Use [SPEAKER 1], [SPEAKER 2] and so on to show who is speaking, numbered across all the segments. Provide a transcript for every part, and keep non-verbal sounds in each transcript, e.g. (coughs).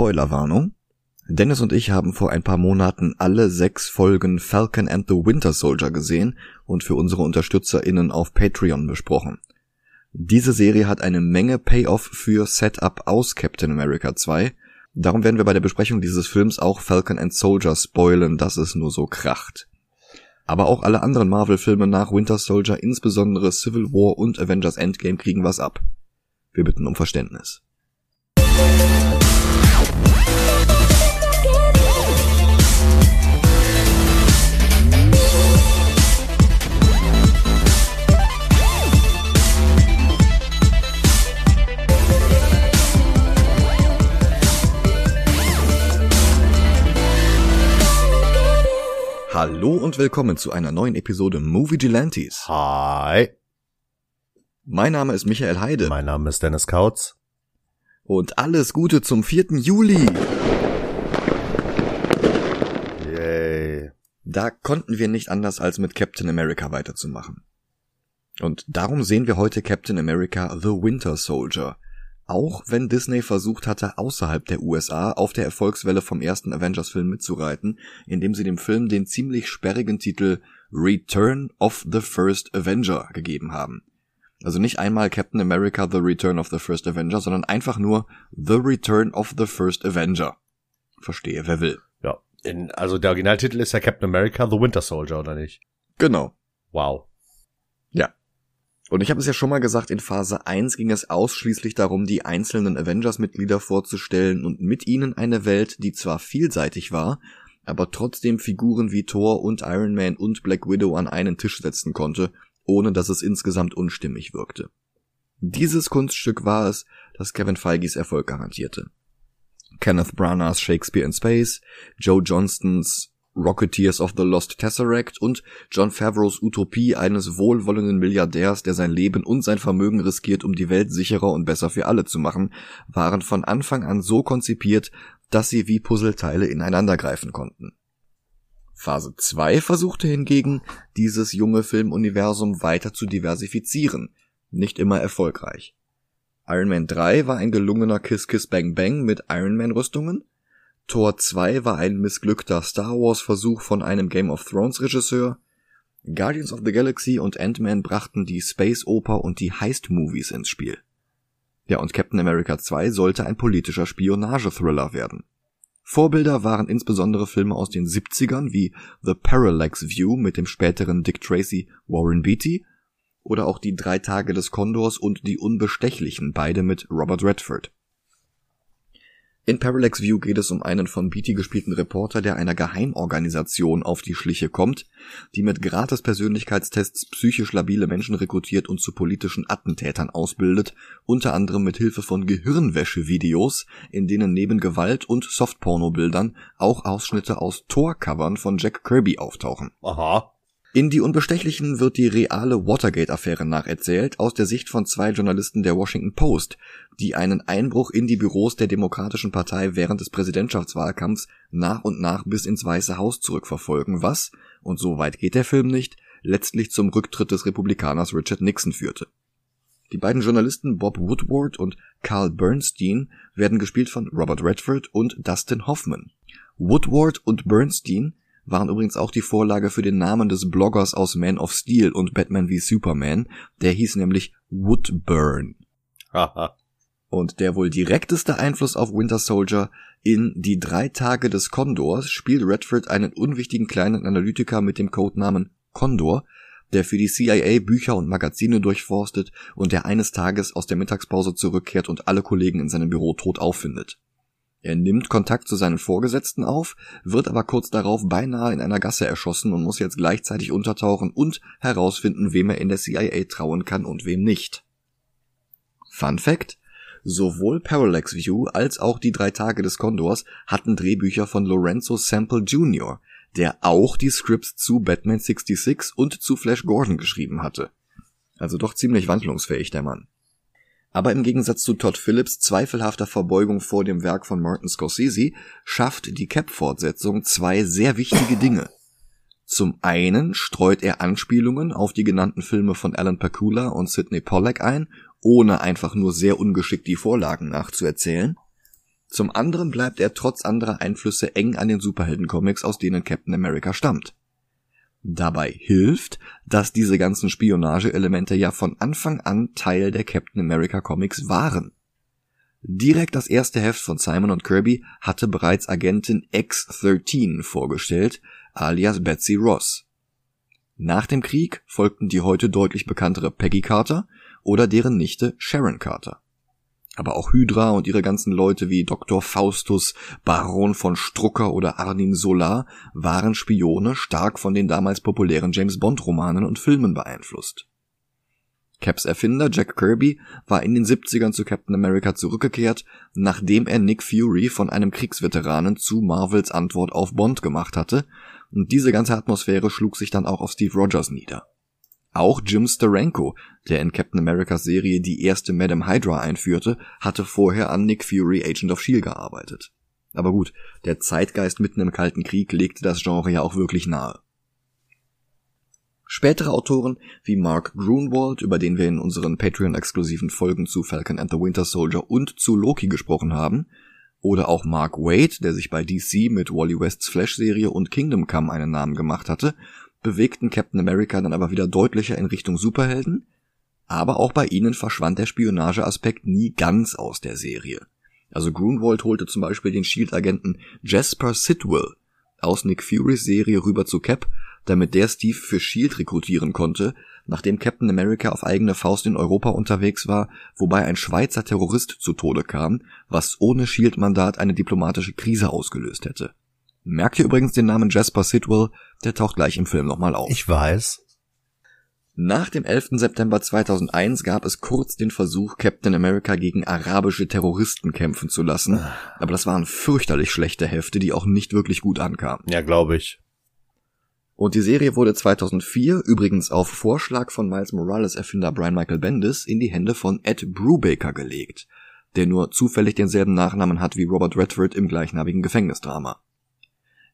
[SPEAKER 1] Spoilerwarnung. Dennis und ich haben vor ein paar Monaten alle sechs Folgen Falcon and the Winter Soldier gesehen und für unsere UnterstützerInnen auf Patreon besprochen. Diese Serie hat eine Menge Payoff für Setup aus Captain America 2. Darum werden wir bei der Besprechung dieses Films auch Falcon and Soldier spoilen, dass es nur so kracht. Aber auch alle anderen Marvel-Filme nach Winter Soldier, insbesondere Civil War und Avengers Endgame, kriegen was ab. Wir bitten um Verständnis. Hallo und willkommen zu einer neuen Episode Movie Gelantes.
[SPEAKER 2] Hi.
[SPEAKER 1] Mein Name ist Michael Heide.
[SPEAKER 2] Mein Name ist Dennis Kautz.
[SPEAKER 1] Und alles Gute zum 4. Juli.
[SPEAKER 2] Yay.
[SPEAKER 1] Da konnten wir nicht anders als mit Captain America weiterzumachen. Und darum sehen wir heute Captain America The Winter Soldier – auch wenn Disney versucht hatte, außerhalb der USA auf der Erfolgswelle vom ersten Avengers-Film mitzureiten, indem sie dem Film den ziemlich sperrigen Titel Return of the First Avenger gegeben haben. Also nicht einmal Captain America The Return of the First Avenger, sondern einfach nur The Return of the First Avenger. Verstehe, wer will.
[SPEAKER 2] Ja, in, also der Originaltitel ist ja Captain America The Winter Soldier, oder nicht?
[SPEAKER 1] Genau.
[SPEAKER 2] Wow.
[SPEAKER 1] Und ich habe es ja schon mal gesagt, in Phase 1 ging es ausschließlich darum, die einzelnen Avengers-Mitglieder vorzustellen und mit ihnen eine Welt, die zwar vielseitig war, aber trotzdem Figuren wie Thor und Iron Man und Black Widow an einen Tisch setzen konnte, ohne dass es insgesamt unstimmig wirkte. Dieses Kunststück war es, das Kevin Feige's Erfolg garantierte. Kenneth Branaghs Shakespeare in Space, Joe Johnstons Rocketeers of the Lost Tesseract und John Favreaus Utopie eines wohlwollenden Milliardärs, der sein Leben und sein Vermögen riskiert, um die Welt sicherer und besser für alle zu machen, waren von Anfang an so konzipiert, dass sie wie Puzzleteile ineinandergreifen konnten. Phase 2 versuchte hingegen, dieses junge Filmuniversum weiter zu diversifizieren, nicht immer erfolgreich. Iron Man 3 war ein gelungener Kiss Kiss Bang Bang mit Iron Man Rüstungen, Tor 2 war ein missglückter Star Wars Versuch von einem Game of Thrones Regisseur. Guardians of the Galaxy und Ant-Man brachten die Space Oper und die Heist Movies ins Spiel. Ja, und Captain America 2 sollte ein politischer Spionage-Thriller werden. Vorbilder waren insbesondere Filme aus den 70ern wie The Parallax View mit dem späteren Dick Tracy Warren Beatty oder auch die Drei Tage des Kondors und Die Unbestechlichen, beide mit Robert Redford. In Parallax View geht es um einen von Beatty gespielten Reporter, der einer Geheimorganisation auf die Schliche kommt, die mit Gratis-Persönlichkeitstests psychisch labile Menschen rekrutiert und zu politischen Attentätern ausbildet, unter anderem mit Hilfe von Gehirnwäsche-Videos, in denen neben Gewalt und Softporno-Bildern auch Ausschnitte aus Tor-Covern von Jack Kirby auftauchen.
[SPEAKER 2] Aha.
[SPEAKER 1] In Die Unbestechlichen wird die reale Watergate-Affäre nacherzählt aus der Sicht von zwei Journalisten der Washington Post, die einen Einbruch in die Büros der Demokratischen Partei während des Präsidentschaftswahlkampfs nach und nach bis ins Weiße Haus zurückverfolgen, was, und so weit geht der Film nicht, letztlich zum Rücktritt des Republikaners Richard Nixon führte. Die beiden Journalisten Bob Woodward und Carl Bernstein werden gespielt von Robert Redford und Dustin Hoffman. Woodward und Bernstein waren übrigens auch die Vorlage für den Namen des Bloggers aus Man of Steel und Batman wie Superman, der hieß nämlich Woodburn. und der wohl direkteste Einfluss auf Winter Soldier in Die drei Tage des Kondors spielt Redford einen unwichtigen kleinen Analytiker mit dem Codenamen Condor, der für die CIA Bücher und Magazine durchforstet und der eines Tages aus der Mittagspause zurückkehrt und alle Kollegen in seinem Büro tot auffindet. Er nimmt Kontakt zu seinen Vorgesetzten auf, wird aber kurz darauf beinahe in einer Gasse erschossen und muss jetzt gleichzeitig untertauchen und herausfinden, wem er in der CIA trauen kann und wem nicht. Fun Fact: Sowohl Parallax View als auch die drei Tage des Kondors hatten Drehbücher von Lorenzo Sample Jr., der auch die Scripts zu Batman 66 und zu Flash Gordon geschrieben hatte. Also doch ziemlich wandlungsfähig der Mann. Aber im Gegensatz zu Todd Phillips zweifelhafter Verbeugung vor dem Werk von Martin Scorsese schafft die Cap-Fortsetzung zwei sehr wichtige Dinge. Zum einen streut er Anspielungen auf die genannten Filme von Alan Pakula und Sidney Pollack ein, ohne einfach nur sehr ungeschickt die Vorlagen nachzuerzählen. Zum anderen bleibt er trotz anderer Einflüsse eng an den Superheldencomics, aus denen Captain America stammt. Dabei hilft, dass diese ganzen Spionageelemente ja von Anfang an Teil der Captain America Comics waren. Direkt das erste Heft von Simon und Kirby hatte bereits Agentin X-13 vorgestellt, alias Betsy Ross. Nach dem Krieg folgten die heute deutlich bekanntere Peggy Carter oder deren Nichte Sharon Carter. Aber auch Hydra und ihre ganzen Leute wie Dr. Faustus, Baron von Strucker oder Arnim Solar waren Spione stark von den damals populären James Bond Romanen und Filmen beeinflusst. Caps Erfinder Jack Kirby war in den 70ern zu Captain America zurückgekehrt, nachdem er Nick Fury von einem Kriegsveteranen zu Marvels Antwort auf Bond gemacht hatte, und diese ganze Atmosphäre schlug sich dann auch auf Steve Rogers nieder. Auch Jim Steranko, der in Captain Americas Serie die erste Madame Hydra einführte, hatte vorher an Nick Fury Agent of Shield gearbeitet. Aber gut, der Zeitgeist mitten im Kalten Krieg legte das Genre ja auch wirklich nahe. Spätere Autoren wie Mark Grunwald, über den wir in unseren Patreon-exklusiven Folgen zu Falcon and the Winter Soldier und zu Loki gesprochen haben, oder auch Mark Wade, der sich bei DC mit Wally Wests Flash-Serie und Kingdom Come einen Namen gemacht hatte, bewegten Captain America dann aber wieder deutlicher in Richtung Superhelden, aber auch bei ihnen verschwand der Spionageaspekt nie ganz aus der Serie. Also Grunwald holte zum Beispiel den Shield-Agenten Jasper Sidwell aus Nick Furys Serie rüber zu Cap damit der Steve für Shield rekrutieren konnte, nachdem Captain America auf eigene Faust in Europa unterwegs war, wobei ein Schweizer Terrorist zu Tode kam, was ohne Shield-Mandat eine diplomatische Krise ausgelöst hätte. Merkt ihr übrigens den Namen Jasper Sidwell, der taucht gleich im Film nochmal auf.
[SPEAKER 2] Ich weiß.
[SPEAKER 1] Nach dem 11. September 2001 gab es kurz den Versuch, Captain America gegen arabische Terroristen kämpfen zu lassen, ah. aber das waren fürchterlich schlechte Hefte, die auch nicht wirklich gut ankamen.
[SPEAKER 2] Ja, glaube ich.
[SPEAKER 1] Und die Serie wurde 2004, übrigens auf Vorschlag von Miles Morales Erfinder Brian Michael Bendis, in die Hände von Ed Brubaker gelegt, der nur zufällig denselben Nachnamen hat wie Robert Redford im gleichnamigen Gefängnisdrama.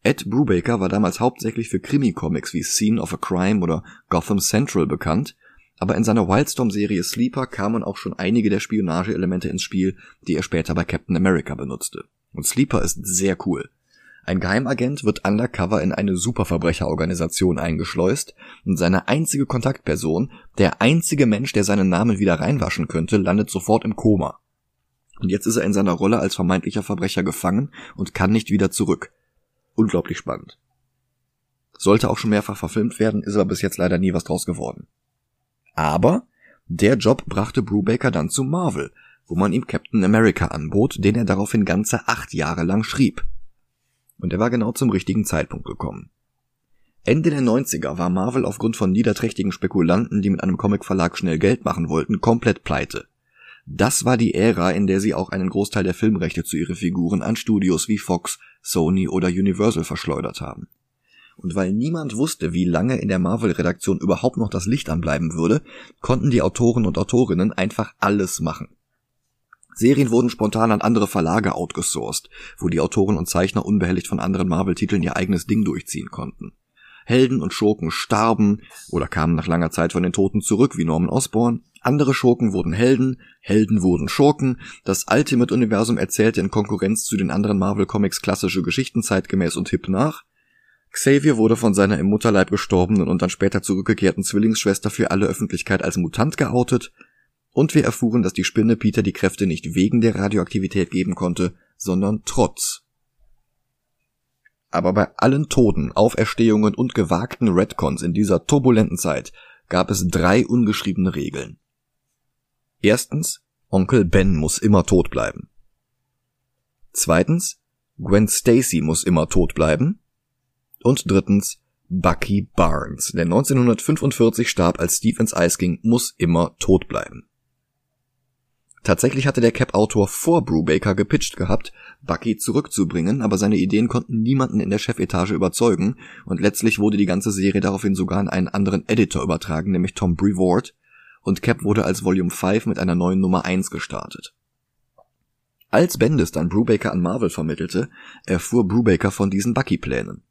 [SPEAKER 1] Ed Brubaker war damals hauptsächlich für Krimi-Comics wie Scene of a Crime oder Gotham Central bekannt, aber in seiner Wildstorm-Serie Sleeper kamen auch schon einige der Spionageelemente ins Spiel, die er später bei Captain America benutzte. Und Sleeper ist sehr cool. Ein Geheimagent wird undercover in eine Superverbrecherorganisation eingeschleust und seine einzige Kontaktperson, der einzige Mensch, der seinen Namen wieder reinwaschen könnte, landet sofort im Koma. Und jetzt ist er in seiner Rolle als vermeintlicher Verbrecher gefangen und kann nicht wieder zurück. Unglaublich spannend. Sollte auch schon mehrfach verfilmt werden, ist aber bis jetzt leider nie was draus geworden. Aber der Job brachte Brubaker dann zu Marvel, wo man ihm Captain America anbot, den er daraufhin ganze acht Jahre lang schrieb und er war genau zum richtigen Zeitpunkt gekommen. Ende der 90er war Marvel aufgrund von niederträchtigen Spekulanten, die mit einem Comicverlag schnell Geld machen wollten, komplett pleite. Das war die Ära, in der sie auch einen Großteil der Filmrechte zu ihren Figuren an Studios wie Fox, Sony oder Universal verschleudert haben. Und weil niemand wusste, wie lange in der Marvel-Redaktion überhaupt noch das Licht anbleiben würde, konnten die Autoren und Autorinnen einfach alles machen. Serien wurden spontan an andere Verlage outgesourced, wo die Autoren und Zeichner unbehelligt von anderen Marvel-Titeln ihr eigenes Ding durchziehen konnten. Helden und Schurken starben oder kamen nach langer Zeit von den Toten zurück wie Norman Osborn. Andere Schurken wurden Helden, Helden wurden Schurken. Das Ultimate-Universum erzählte in Konkurrenz zu den anderen Marvel-Comics klassische Geschichten zeitgemäß und hip nach. Xavier wurde von seiner im Mutterleib gestorbenen und dann später zurückgekehrten Zwillingsschwester für alle Öffentlichkeit als Mutant geoutet. Und wir erfuhren, dass die Spinne Peter die Kräfte nicht wegen der Radioaktivität geben konnte, sondern trotz. Aber bei allen Toten, Auferstehungen und gewagten Redcons in dieser turbulenten Zeit gab es drei ungeschriebene Regeln. Erstens, Onkel Ben muss immer tot bleiben. Zweitens, Gwen Stacy muss immer tot bleiben. Und drittens, Bucky Barnes, der 1945 starb, als Stevens Eis ging, muss immer tot bleiben. Tatsächlich hatte der Cap-Autor vor Brubaker gepitcht gehabt, Bucky zurückzubringen, aber seine Ideen konnten niemanden in der Chefetage überzeugen und letztlich wurde die ganze Serie daraufhin sogar an einen anderen Editor übertragen, nämlich Tom Brevoort, und Cap wurde als Volume 5 mit einer neuen Nummer 1 gestartet. Als Bendis dann Brubaker an Marvel vermittelte, erfuhr Brubaker von diesen Bucky-Plänen.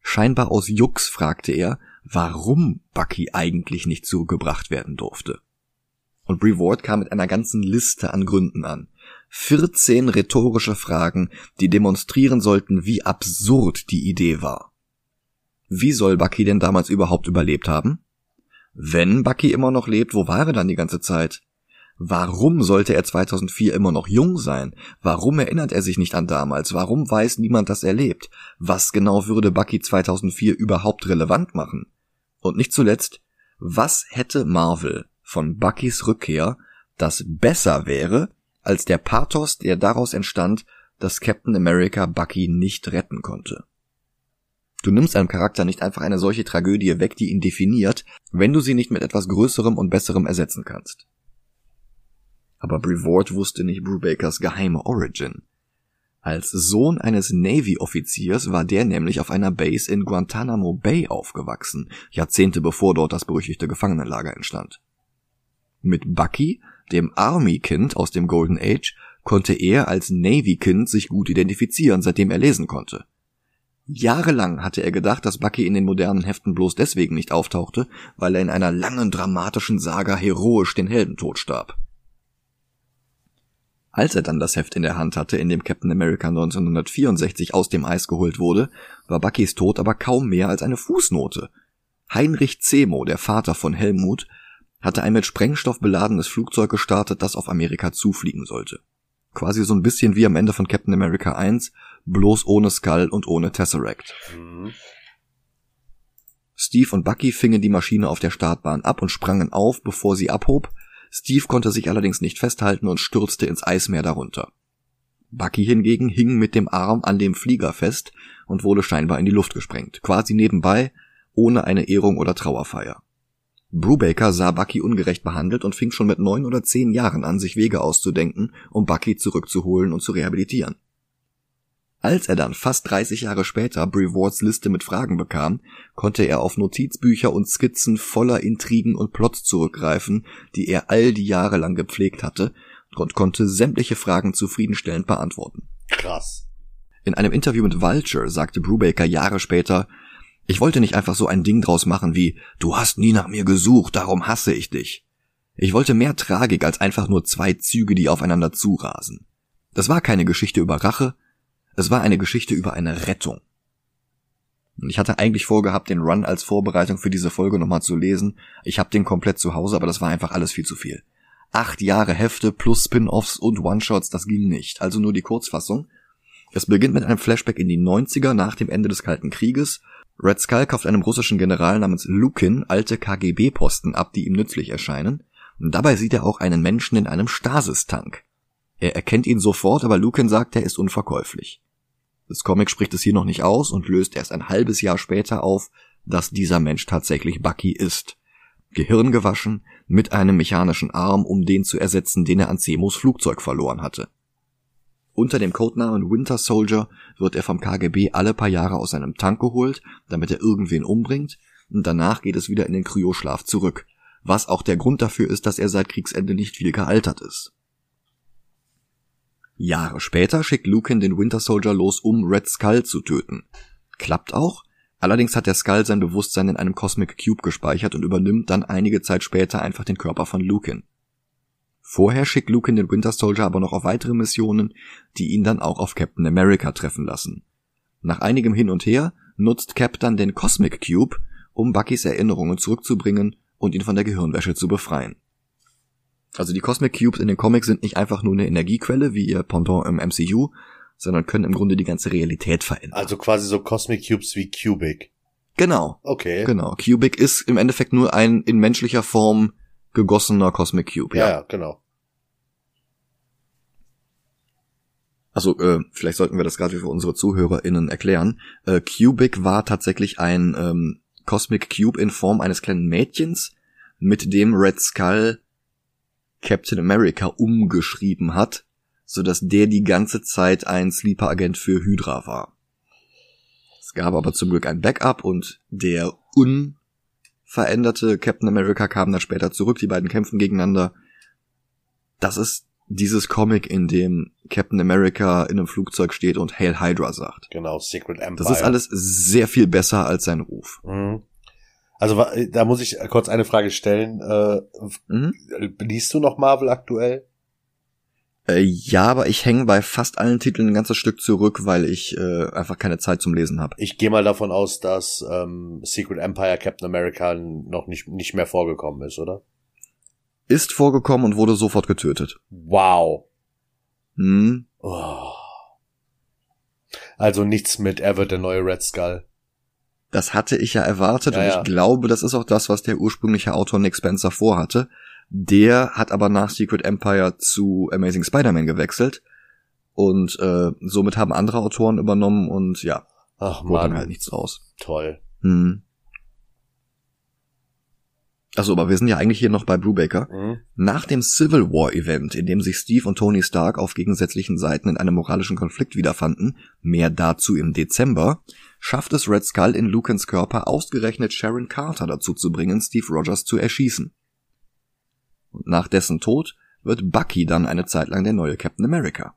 [SPEAKER 1] Scheinbar aus Jux fragte er, warum Bucky eigentlich nicht zurückgebracht werden durfte. Und Brevoort kam mit einer ganzen Liste an Gründen an. 14 rhetorische Fragen, die demonstrieren sollten, wie absurd die Idee war. Wie soll Bucky denn damals überhaupt überlebt haben? Wenn Bucky immer noch lebt, wo war er dann die ganze Zeit? Warum sollte er 2004 immer noch jung sein? Warum erinnert er sich nicht an damals? Warum weiß niemand, dass er lebt? Was genau würde Bucky 2004 überhaupt relevant machen? Und nicht zuletzt, was hätte Marvel von Buckys Rückkehr, das besser wäre, als der Pathos, der daraus entstand, dass Captain America Bucky nicht retten konnte? Du nimmst einem Charakter nicht einfach eine solche Tragödie weg, die ihn definiert, wenn du sie nicht mit etwas Größerem und Besserem ersetzen kannst. Aber Brevard wusste nicht Brubakers geheime Origin. Als Sohn eines Navy-Offiziers war der nämlich auf einer Base in Guantanamo Bay aufgewachsen, Jahrzehnte bevor dort das berüchtigte Gefangenenlager entstand. Mit Bucky, dem Army-Kind aus dem Golden Age, konnte er als Navy-Kind sich gut identifizieren, seitdem er lesen konnte. Jahrelang hatte er gedacht, dass Bucky in den modernen Heften bloß deswegen nicht auftauchte, weil er in einer langen dramatischen Saga heroisch den Heldentod starb. Als er dann das Heft in der Hand hatte, in dem Captain America 1964 aus dem Eis geholt wurde, war Buckys Tod aber kaum mehr als eine Fußnote. Heinrich Zemo, der Vater von Helmut, hatte ein mit Sprengstoff beladenes Flugzeug gestartet, das auf Amerika zufliegen sollte. Quasi so ein bisschen wie am Ende von Captain America 1, bloß ohne Skull und ohne Tesseract. Mhm. Steve und Bucky fingen die Maschine auf der Startbahn ab und sprangen auf, bevor sie abhob, Steve konnte sich allerdings nicht festhalten und stürzte ins Eismeer darunter. Bucky hingegen hing mit dem Arm an dem Flieger fest und wurde scheinbar in die Luft gesprengt, quasi nebenbei, ohne eine Ehrung oder Trauerfeier. Brubaker sah Bucky ungerecht behandelt und fing schon mit neun oder zehn Jahren an, sich Wege auszudenken, um Bucky zurückzuholen und zu rehabilitieren. Als er dann fast 30 Jahre später Brewards Liste mit Fragen bekam, konnte er auf Notizbücher und Skizzen voller Intrigen und Plots zurückgreifen, die er all die Jahre lang gepflegt hatte, und konnte sämtliche Fragen zufriedenstellend beantworten.
[SPEAKER 2] Krass.
[SPEAKER 1] In einem Interview mit Vulture sagte Brubaker Jahre später, ich wollte nicht einfach so ein Ding draus machen wie, du hast nie nach mir gesucht, darum hasse ich dich. Ich wollte mehr Tragik als einfach nur zwei Züge, die aufeinander zurasen. Das war keine Geschichte über Rache, es war eine Geschichte über eine Rettung. Ich hatte eigentlich vorgehabt, den Run als Vorbereitung für diese Folge nochmal zu lesen. Ich habe den komplett zu Hause, aber das war einfach alles viel zu viel. Acht Jahre Hefte plus Spin-offs und One-Shots, das ging nicht. Also nur die Kurzfassung. Es beginnt mit einem Flashback in die 90er nach dem Ende des Kalten Krieges. Red Skull kauft einem russischen General namens Lukin alte KGB-Posten ab, die ihm nützlich erscheinen. Und dabei sieht er auch einen Menschen in einem Stasis-Tank. Er erkennt ihn sofort, aber Lukin sagt, er ist unverkäuflich. Das Comic spricht es hier noch nicht aus und löst erst ein halbes Jahr später auf, dass dieser Mensch tatsächlich Bucky ist. Gehirn gewaschen, mit einem mechanischen Arm, um den zu ersetzen, den er an Semos Flugzeug verloren hatte. Unter dem Codenamen Winter Soldier wird er vom KGB alle paar Jahre aus seinem Tank geholt, damit er irgendwen umbringt, und danach geht es wieder in den Kryoschlaf zurück, was auch der Grund dafür ist, dass er seit Kriegsende nicht viel gealtert ist. Jahre später schickt Lucan den Winter Soldier los, um Red Skull zu töten. Klappt auch, allerdings hat der Skull sein Bewusstsein in einem Cosmic Cube gespeichert und übernimmt dann einige Zeit später einfach den Körper von Lucan. Vorher schickt Lucan den Winter Soldier aber noch auf weitere Missionen, die ihn dann auch auf Captain America treffen lassen. Nach einigem Hin und Her nutzt Cap dann den Cosmic Cube, um Buckys Erinnerungen zurückzubringen und ihn von der Gehirnwäsche zu befreien. Also die Cosmic Cubes in den Comics sind nicht einfach nur eine Energiequelle wie ihr Pendant im MCU, sondern können im Grunde die ganze Realität verändern.
[SPEAKER 2] Also quasi so Cosmic Cubes wie Cubic.
[SPEAKER 1] Genau.
[SPEAKER 2] Okay.
[SPEAKER 1] Genau. Cubic ist im Endeffekt nur ein in menschlicher Form gegossener Cosmic Cube.
[SPEAKER 2] Ja, ja genau.
[SPEAKER 1] Also äh, vielleicht sollten wir das gerade für unsere ZuhörerInnen erklären. Äh, Cubic war tatsächlich ein ähm, Cosmic Cube in Form eines kleinen Mädchens, mit dem Red Skull Captain America umgeschrieben hat, so dass der die ganze Zeit ein Sleeper-Agent für Hydra war. Es gab aber zum Glück ein Backup und der unveränderte Captain America kam dann später zurück. Die beiden kämpfen gegeneinander. Das ist dieses Comic, in dem Captain America in einem Flugzeug steht und Hail Hydra sagt.
[SPEAKER 2] Genau, Secret Empire.
[SPEAKER 1] Das ist alles sehr viel besser als sein Ruf.
[SPEAKER 2] Mhm. Also da muss ich kurz eine Frage stellen. Äh, mhm. Liest du noch Marvel aktuell?
[SPEAKER 1] Äh, ja, aber ich hänge bei fast allen Titeln ein ganzes Stück zurück, weil ich äh, einfach keine Zeit zum Lesen habe.
[SPEAKER 2] Ich gehe mal davon aus, dass ähm, Secret Empire Captain America noch nicht, nicht mehr vorgekommen ist, oder?
[SPEAKER 1] Ist vorgekommen und wurde sofort getötet.
[SPEAKER 2] Wow.
[SPEAKER 1] Hm.
[SPEAKER 2] Oh. Also nichts mit Er wird der neue Red Skull.
[SPEAKER 1] Das hatte ich ja erwartet
[SPEAKER 2] Ja,
[SPEAKER 1] und
[SPEAKER 2] ja.
[SPEAKER 1] ich glaube, das ist auch das, was der ursprüngliche Autor Nick Spencer vorhatte. Der hat aber nach Secret Empire zu Amazing Spider-Man gewechselt und äh, somit haben andere Autoren übernommen und ja,
[SPEAKER 2] Ach
[SPEAKER 1] wurde dann halt nichts draus.
[SPEAKER 2] toll.
[SPEAKER 1] Hm. Also, aber wir sind ja eigentlich hier noch bei Brubaker.
[SPEAKER 2] Hm?
[SPEAKER 1] Nach dem Civil War Event, in dem sich Steve und Tony Stark auf gegensätzlichen Seiten in einem moralischen Konflikt wiederfanden, mehr dazu im Dezember, schafft es Red Skull in Lukens Körper ausgerechnet Sharon Carter dazu zu bringen, Steve Rogers zu erschießen. Und nach dessen Tod wird Bucky dann eine Zeit lang der neue Captain America.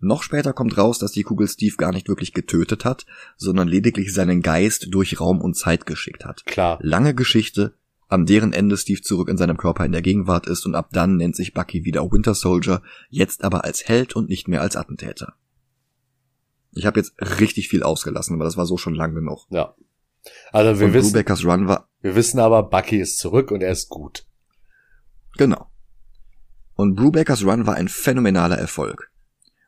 [SPEAKER 1] Noch später kommt raus, dass die Kugel Steve gar nicht wirklich getötet hat, sondern lediglich seinen Geist durch Raum und Zeit geschickt hat.
[SPEAKER 2] Klar.
[SPEAKER 1] Lange Geschichte, an deren Ende Steve zurück in seinem Körper in der Gegenwart ist und ab dann nennt sich Bucky wieder Winter Soldier, jetzt aber als Held und nicht mehr als Attentäter. Ich habe jetzt richtig viel ausgelassen, aber das war so schon lang genug.
[SPEAKER 2] Ja. Also wir
[SPEAKER 1] und
[SPEAKER 2] wissen,
[SPEAKER 1] Brubakers Run war
[SPEAKER 2] wir wissen aber, Bucky ist zurück und er ist gut.
[SPEAKER 1] genau. Und Brubakers Run war ein phänomenaler Erfolg.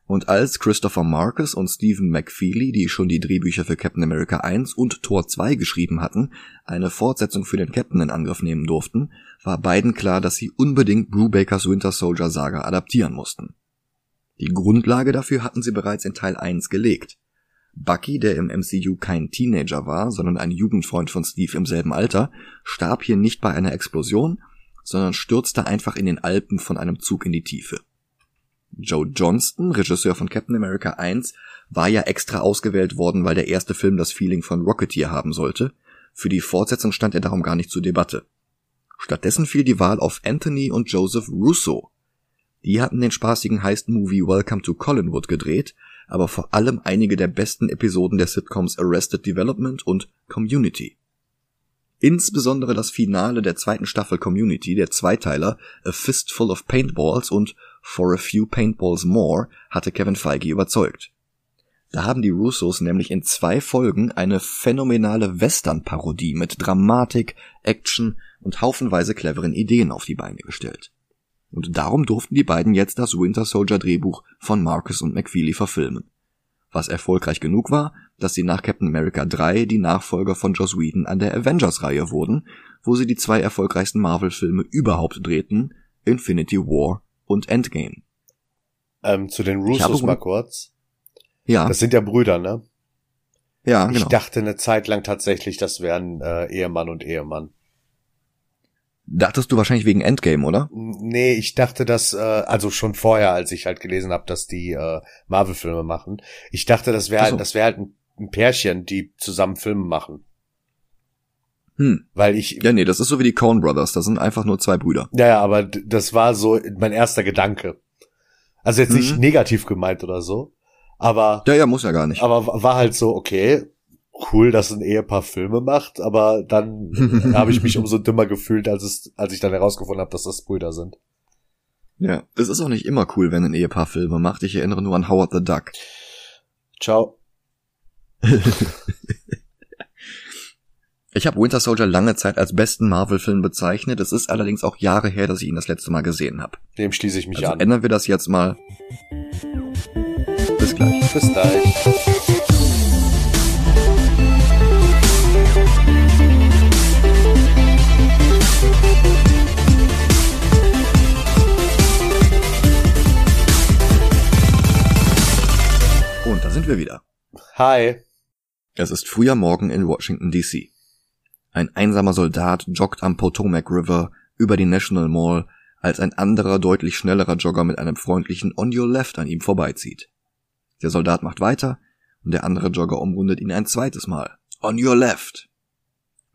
[SPEAKER 1] Und als Christopher Marcus und Stephen McFeely, die schon die Drehbücher für Captain America 1 und Tor 2 geschrieben hatten, eine Fortsetzung für den Captain in Angriff nehmen durften, war beiden klar, dass sie unbedingt Brubakers Winter Soldier Saga adaptieren mussten. Die Grundlage dafür hatten sie bereits in Teil 1 gelegt. Bucky, der im MCU kein Teenager war, sondern ein Jugendfreund von Steve im selben Alter, starb hier nicht bei einer Explosion, sondern stürzte einfach in den Alpen von einem Zug in die Tiefe. Joe Johnston, Regisseur von Captain America 1, war ja extra ausgewählt worden, weil der erste Film das Feeling von Rocketeer haben sollte. Für die Fortsetzung stand er darum gar nicht zur Debatte. Stattdessen fiel die Wahl auf Anthony und Joseph Russo. Die hatten den spaßigen Heist-Movie Welcome to Collinwood gedreht, aber vor allem einige der besten Episoden der Sitcoms Arrested Development und Community. Insbesondere das Finale der zweiten Staffel Community, der Zweiteiler A Fistful of Paintballs und For a Few Paintballs More hatte Kevin Feige überzeugt. Da haben die Russos nämlich in zwei Folgen eine phänomenale Western-Parodie mit Dramatik, Action und haufenweise cleveren Ideen auf die Beine gestellt. Und darum durften die beiden jetzt das Winter Soldier Drehbuch von Marcus und McFeely verfilmen. Was erfolgreich genug war, dass sie nach Captain America 3 die Nachfolger von Joss Whedon an der Avengers-Reihe wurden, wo sie die zwei erfolgreichsten Marvel-Filme überhaupt drehten, Infinity War und Endgame.
[SPEAKER 2] Ähm, zu den
[SPEAKER 1] Ich
[SPEAKER 2] Russos mal kurz.
[SPEAKER 1] Ja,
[SPEAKER 2] Das sind ja Brüder, ne?
[SPEAKER 1] ja,
[SPEAKER 2] Ich
[SPEAKER 1] genau.
[SPEAKER 2] dachte eine Zeit lang tatsächlich, das wären äh, Ehemann und Ehemann.
[SPEAKER 1] Dachtest du wahrscheinlich wegen Endgame, oder?
[SPEAKER 2] Nee, ich dachte das, äh, also schon vorher, als ich halt gelesen habe, dass die äh, Marvel-Filme machen. Ich dachte, das wäre
[SPEAKER 1] so.
[SPEAKER 2] halt, das wäre halt ein, ein Pärchen, die zusammen Filme machen.
[SPEAKER 1] Hm.
[SPEAKER 2] Weil ich,
[SPEAKER 1] Ja, nee, das ist so wie die Coen Brothers. Das sind einfach nur zwei Brüder.
[SPEAKER 2] ja, ja, aber das war so mein erster Gedanke. Also jetzt nicht
[SPEAKER 1] Mhm.
[SPEAKER 2] negativ gemeint oder so, aber,
[SPEAKER 1] Ja, ja, muss ja gar nicht.
[SPEAKER 2] aber war halt so, okay, cool, dass ein Ehepaar Filme macht, aber dann (laughs) habe ich mich umso dümmer gefühlt, als es, als ich dann herausgefunden habe, dass das Brüder sind.
[SPEAKER 1] Ja, es ist auch nicht immer cool, wenn ein Ehepaar Filme macht. Ich erinnere nur an Howard the Duck.
[SPEAKER 2] Ciao. (laughs)
[SPEAKER 1] Ich habe Winter Soldier lange Zeit als besten Marvel-Film bezeichnet. Es ist allerdings auch Jahre her, dass ich ihn das letzte Mal gesehen habe.
[SPEAKER 2] Dem schließe ich mich
[SPEAKER 1] Also
[SPEAKER 2] an.
[SPEAKER 1] ändern wir das jetzt mal. Bis gleich.
[SPEAKER 2] Bis gleich.
[SPEAKER 1] Sind wir wieder.
[SPEAKER 2] Hi.
[SPEAKER 1] Es ist früher Morgen in Washington, D.C. Ein einsamer Soldat joggt am Potomac River über die National Mall, als ein anderer, deutlich schnellerer Jogger mit einem freundlichen On Your Left an ihm vorbeizieht. Der Soldat macht weiter und der andere Jogger umrundet ihn ein zweites Mal. On Your Left.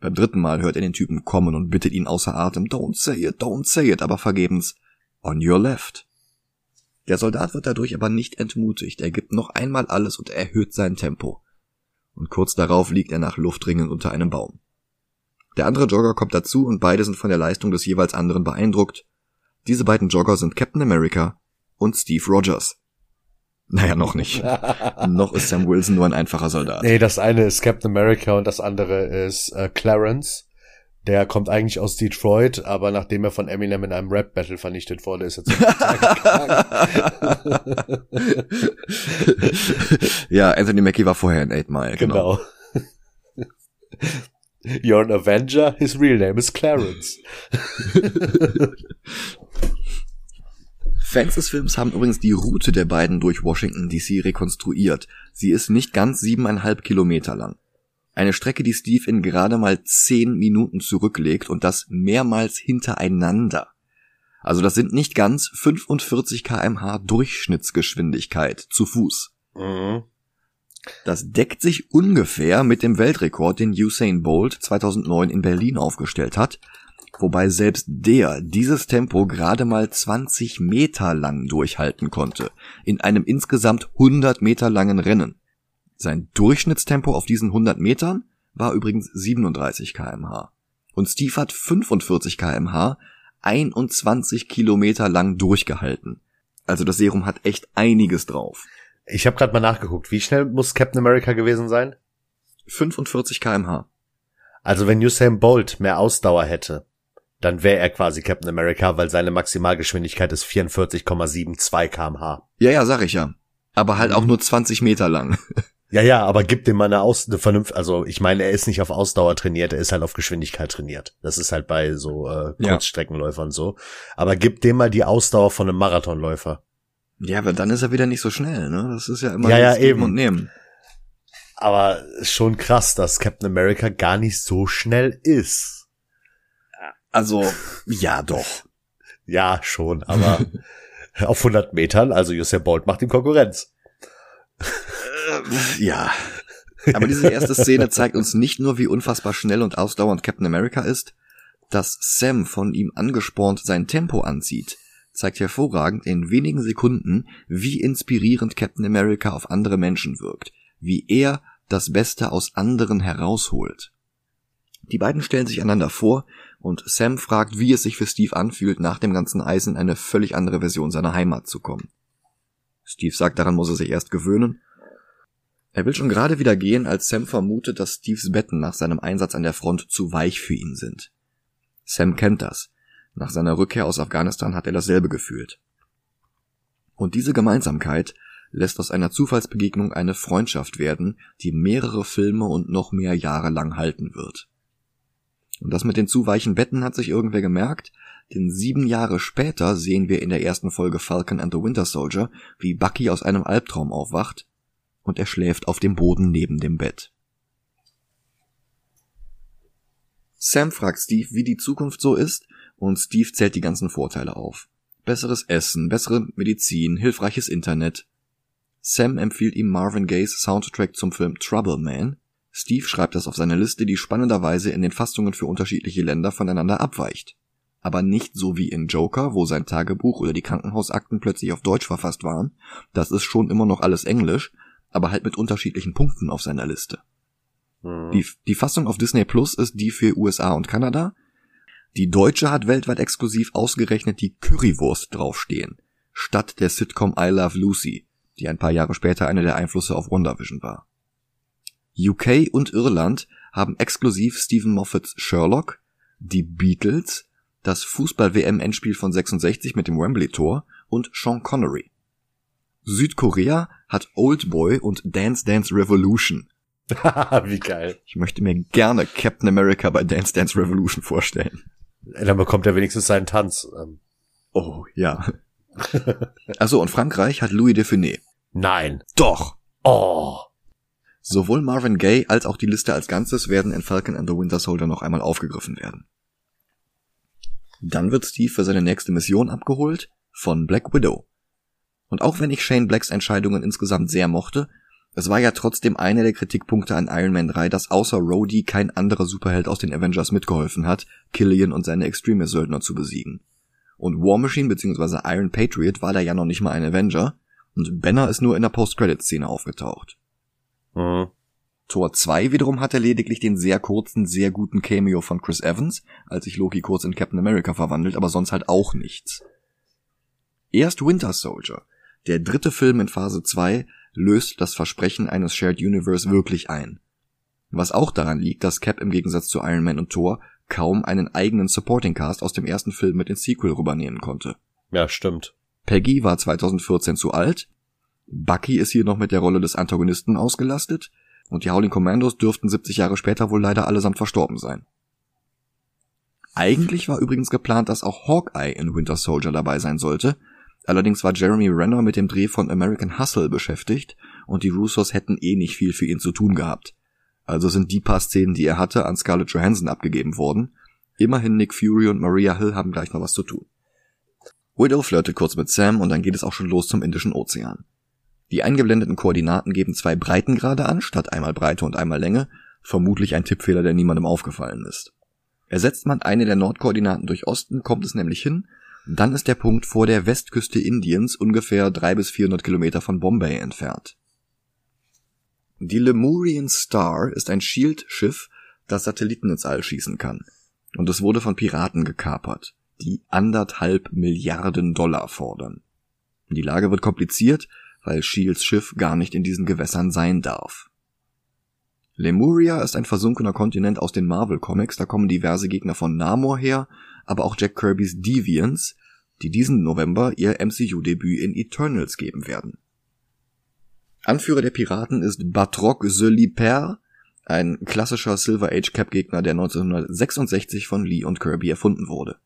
[SPEAKER 1] Beim dritten Mal hört er den Typen kommen und bittet ihn außer Atem, Don't say it, don't say it, aber vergebens, On Your Left. Der Soldat wird dadurch aber nicht entmutigt, er gibt noch einmal alles und erhöht sein Tempo und kurz darauf liegt er nach Luft ringend unter einem Baum. Der andere Jogger kommt dazu und beide sind von der Leistung des jeweils anderen beeindruckt. Diese beiden Jogger sind Captain America und Steve Rogers. Naja, noch nicht. (laughs) noch ist Sam Wilson nur ein einfacher Soldat.
[SPEAKER 2] Nee, das eine ist Captain America und das andere ist äh, Clarence. Der kommt eigentlich aus Detroit, aber nachdem er von Eminem in einem Rap-Battle vernichtet wurde, ist er zu (laughs)
[SPEAKER 1] Ja, Anthony Mackie war vorher in Eight Mile, genau.
[SPEAKER 2] genau. You're an Avenger, his real name is Clarence.
[SPEAKER 1] Fans des Films haben übrigens die Route der beiden durch Washington DC rekonstruiert. Sie ist nicht ganz siebeneinhalb Kilometer lang. Eine Strecke, die Steve in gerade mal zehn Minuten zurücklegt und das mehrmals hintereinander. Also das sind nicht ganz 45 kmh Durchschnittsgeschwindigkeit zu Fuß. Mhm. Das deckt sich ungefähr mit dem Weltrekord, den Usain Bolt 2009 in Berlin aufgestellt hat, wobei selbst der dieses Tempo gerade mal 20 Meter lang durchhalten konnte, in einem insgesamt 100 Meter langen Rennen. Sein Durchschnittstempo auf diesen 100 Metern war übrigens 37 kmh. Und Steve hat 45 kmh 21 Kilometer lang durchgehalten. Also das Serum hat echt einiges drauf.
[SPEAKER 2] Ich habe gerade mal nachgeguckt. Wie schnell muss Captain America gewesen sein?
[SPEAKER 1] 45 kmh.
[SPEAKER 2] Also wenn Usain Bolt mehr Ausdauer hätte, dann wäre er quasi Captain America, weil seine Maximalgeschwindigkeit ist 44,72 kmh.
[SPEAKER 1] Ja, ja, sag ich ja. Aber halt auch mhm. nur 20 Meter lang. (laughs)
[SPEAKER 2] Ja, ja, aber gib dem mal eine, Aus eine Vernunft, also ich meine, er ist nicht auf Ausdauer trainiert, er ist halt auf Geschwindigkeit trainiert. Das ist halt bei so äh, Kurzstreckenläufern ja. so. Aber gib dem mal die Ausdauer von einem Marathonläufer.
[SPEAKER 1] Ja, aber dann ist er wieder nicht so schnell, ne? Das ist ja immer
[SPEAKER 2] ja, ja, eben.
[SPEAKER 1] und nehmen.
[SPEAKER 2] Aber schon krass, dass Captain America gar nicht so schnell ist.
[SPEAKER 1] Also, ja, doch. (laughs)
[SPEAKER 2] Ja, schon, aber (laughs) auf 100 Metern, also Usain Bolt macht ihm Konkurrenz.
[SPEAKER 1] Äh, ja. Aber diese erste Szene zeigt uns nicht nur, wie unfassbar schnell und ausdauernd Captain America ist, dass Sam von ihm angespornt sein Tempo anzieht, zeigt hervorragend in wenigen Sekunden, wie inspirierend Captain America auf andere Menschen wirkt, wie er das Beste aus anderen herausholt. Die beiden stellen sich einander vor und Sam fragt, wie es sich für Steve anfühlt, nach dem ganzen Eis in eine völlig andere Version seiner Heimat zu kommen. Steve sagt, daran muss er sich erst gewöhnen. Er will schon gerade wieder gehen, als Sam vermutet, dass Steves Betten nach seinem Einsatz an der Front zu weich für ihn sind. Sam kennt das. Nach seiner Rückkehr aus Afghanistan hat er dasselbe gefühlt. Und diese Gemeinsamkeit lässt aus einer Zufallsbegegnung eine Freundschaft werden, die mehrere Filme und noch mehr Jahre lang halten wird. Und das mit den zu weichen Betten hat sich irgendwer gemerkt, denn sieben Jahre später sehen wir in der ersten Folge Falcon and the Winter Soldier, wie Bucky aus einem Albtraum aufwacht und er schläft auf dem Boden neben dem Bett. Sam fragt Steve, wie die Zukunft so ist, und Steve zählt die ganzen Vorteile auf. Besseres Essen, bessere Medizin, hilfreiches Internet. Sam empfiehlt ihm Marvin Gayes Soundtrack zum Film Trouble Man, Steve schreibt das auf seine Liste, die spannenderweise in den Fassungen für unterschiedliche Länder voneinander abweicht. Aber nicht so wie in Joker, wo sein Tagebuch oder die Krankenhausakten plötzlich auf Deutsch verfasst waren. Das ist schon immer noch alles Englisch, aber halt mit unterschiedlichen Punkten auf seiner Liste. Mhm. Die, die Fassung auf Disney Plus ist die für USA und Kanada. Die deutsche hat weltweit exklusiv ausgerechnet die Currywurst draufstehen, statt der Sitcom I Love Lucy, die ein paar Jahre später einer der Einflüsse auf WandaVision war. UK und Irland haben exklusiv Stephen Moffats Sherlock, die Beatles, das Fußball-WM-Endspiel von 66 mit dem Wembley-Tor und Sean Connery. Südkorea hat Old Boy und Dance Dance Revolution. (laughs)
[SPEAKER 2] Wie geil.
[SPEAKER 1] Ich möchte mir gerne Captain America bei Dance Dance Revolution vorstellen.
[SPEAKER 2] Dann bekommt er wenigstens seinen Tanz. Ähm.
[SPEAKER 1] Oh, ja. (laughs) also und Frankreich hat Louis de Funès.
[SPEAKER 2] Nein.
[SPEAKER 1] Doch.
[SPEAKER 2] Oh.
[SPEAKER 1] Sowohl Marvin Gaye als auch die Liste als Ganzes werden in Falcon and the Winter Soldier noch einmal aufgegriffen werden. Dann wird Steve für seine nächste Mission abgeholt von Black Widow. Und auch wenn ich Shane Blacks Entscheidungen insgesamt sehr mochte, es war ja trotzdem einer der Kritikpunkte an Iron Man 3, dass außer Rhodey kein anderer Superheld aus den Avengers mitgeholfen hat, Killian und seine Extremist-Söldner zu besiegen. Und War Machine bzw. Iron Patriot war da ja noch nicht mal ein Avenger, und Banner ist nur in der Post-Credit-Szene aufgetaucht. Mhm. Tor 2 wiederum hatte lediglich den sehr kurzen, sehr guten Cameo von Chris Evans, als sich Loki kurz in Captain America verwandelt, aber sonst halt auch nichts. Erst Winter Soldier, der dritte Film in Phase 2, löst das Versprechen eines Shared Universe wirklich ein. Was auch daran liegt, dass Cap im Gegensatz zu Iron Man und Thor kaum einen eigenen Supporting Cast aus dem ersten Film mit ins Sequel rübernehmen konnte.
[SPEAKER 2] Ja, stimmt.
[SPEAKER 1] Peggy war 2014 zu alt, Bucky ist hier noch mit der Rolle des Antagonisten ausgelastet und die Howling Commandos dürften 70 Jahre später wohl leider allesamt verstorben sein. Eigentlich war übrigens geplant, dass auch Hawkeye in Winter Soldier dabei sein sollte, allerdings war Jeremy Renner mit dem Dreh von American Hustle beschäftigt und die Russos hätten eh nicht viel für ihn zu tun gehabt. Also sind die paar Szenen, die er hatte, an Scarlett Johansson abgegeben worden. Immerhin Nick Fury und Maria Hill haben gleich noch was zu tun. Widow flirtet kurz mit Sam und dann geht es auch schon los zum Indischen Ozean. Die eingeblendeten Koordinaten geben zwei Breitengrade an, statt einmal Breite und einmal Länge, vermutlich ein Tippfehler, der niemandem aufgefallen ist. Ersetzt man eine der Nordkoordinaten durch Osten, kommt es nämlich hin, dann ist der Punkt vor der Westküste Indiens ungefähr 300 bis 400 Kilometer von Bombay entfernt. Die Lemurian Star ist ein Shield-Schiff, das Satelliten ins All schießen kann. Und es wurde von Piraten gekapert, die anderthalb Milliarden Dollar fordern. Die Lage wird kompliziert, weil Shields Schiff gar nicht in diesen Gewässern sein darf. Lemuria ist ein versunkener Kontinent aus den Marvel Comics, da kommen diverse Gegner von Namor her, aber auch Jack Kirbys Deviants, die diesen November ihr MCU-Debüt in Eternals geben werden. Anführer der Piraten ist Batroc Soliper, ein klassischer Silver Age Cap Gegner, der 1966 von Lee und Kirby erfunden wurde.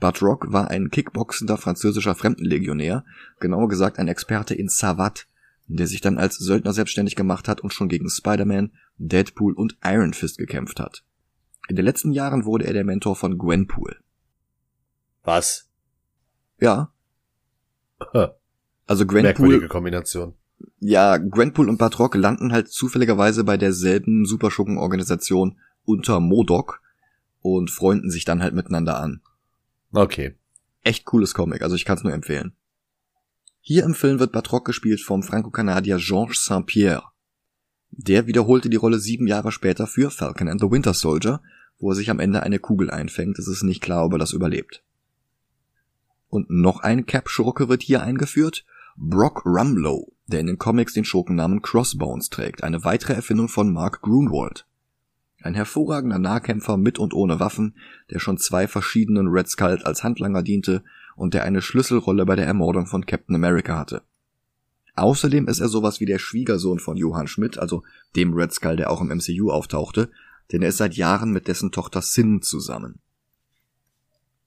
[SPEAKER 1] Batroc war ein kickboxender französischer Fremdenlegionär, genauer gesagt ein Experte in Savate, der sich dann als Söldner selbstständig gemacht hat und schon gegen Spider-Man, Deadpool und Iron Fist gekämpft hat. In den letzten Jahren wurde er der Mentor von Gwenpool.
[SPEAKER 2] Was?
[SPEAKER 1] Ja. Also Gwenpool.
[SPEAKER 2] Merkwürdige Kombination
[SPEAKER 1] ja, Gwenpool und Batroc landen halt zufälligerweise bei derselben Superschurken-Organisation unter Modok und freunden sich dann halt miteinander an.
[SPEAKER 2] Okay.
[SPEAKER 1] Echt cooles Comic, also ich kann es nur empfehlen. Hier im Film wird Batroc gespielt vom Franco-Kanadier Georges Saint-Pierre. Der wiederholte die Rolle sieben Jahre später für Falcon and the Winter Soldier, wo er sich am Ende eine Kugel einfängt. Es ist nicht klar, ob er das überlebt. Und noch ein Cap-Schurke wird hier eingeführt, Brock Rumlow der in den Comics den Schurkennamen Crossbones trägt, eine weitere Erfindung von Mark Grunwald. Ein hervorragender Nahkämpfer mit und ohne Waffen, der schon zwei verschiedenen Red Skull als Handlanger diente und der eine Schlüsselrolle bei der Ermordung von Captain America hatte. Außerdem ist er sowas wie der Schwiegersohn von Johann Schmidt, also dem Red Skull, der auch im MCU auftauchte, denn er ist seit Jahren mit dessen Tochter Sin zusammen.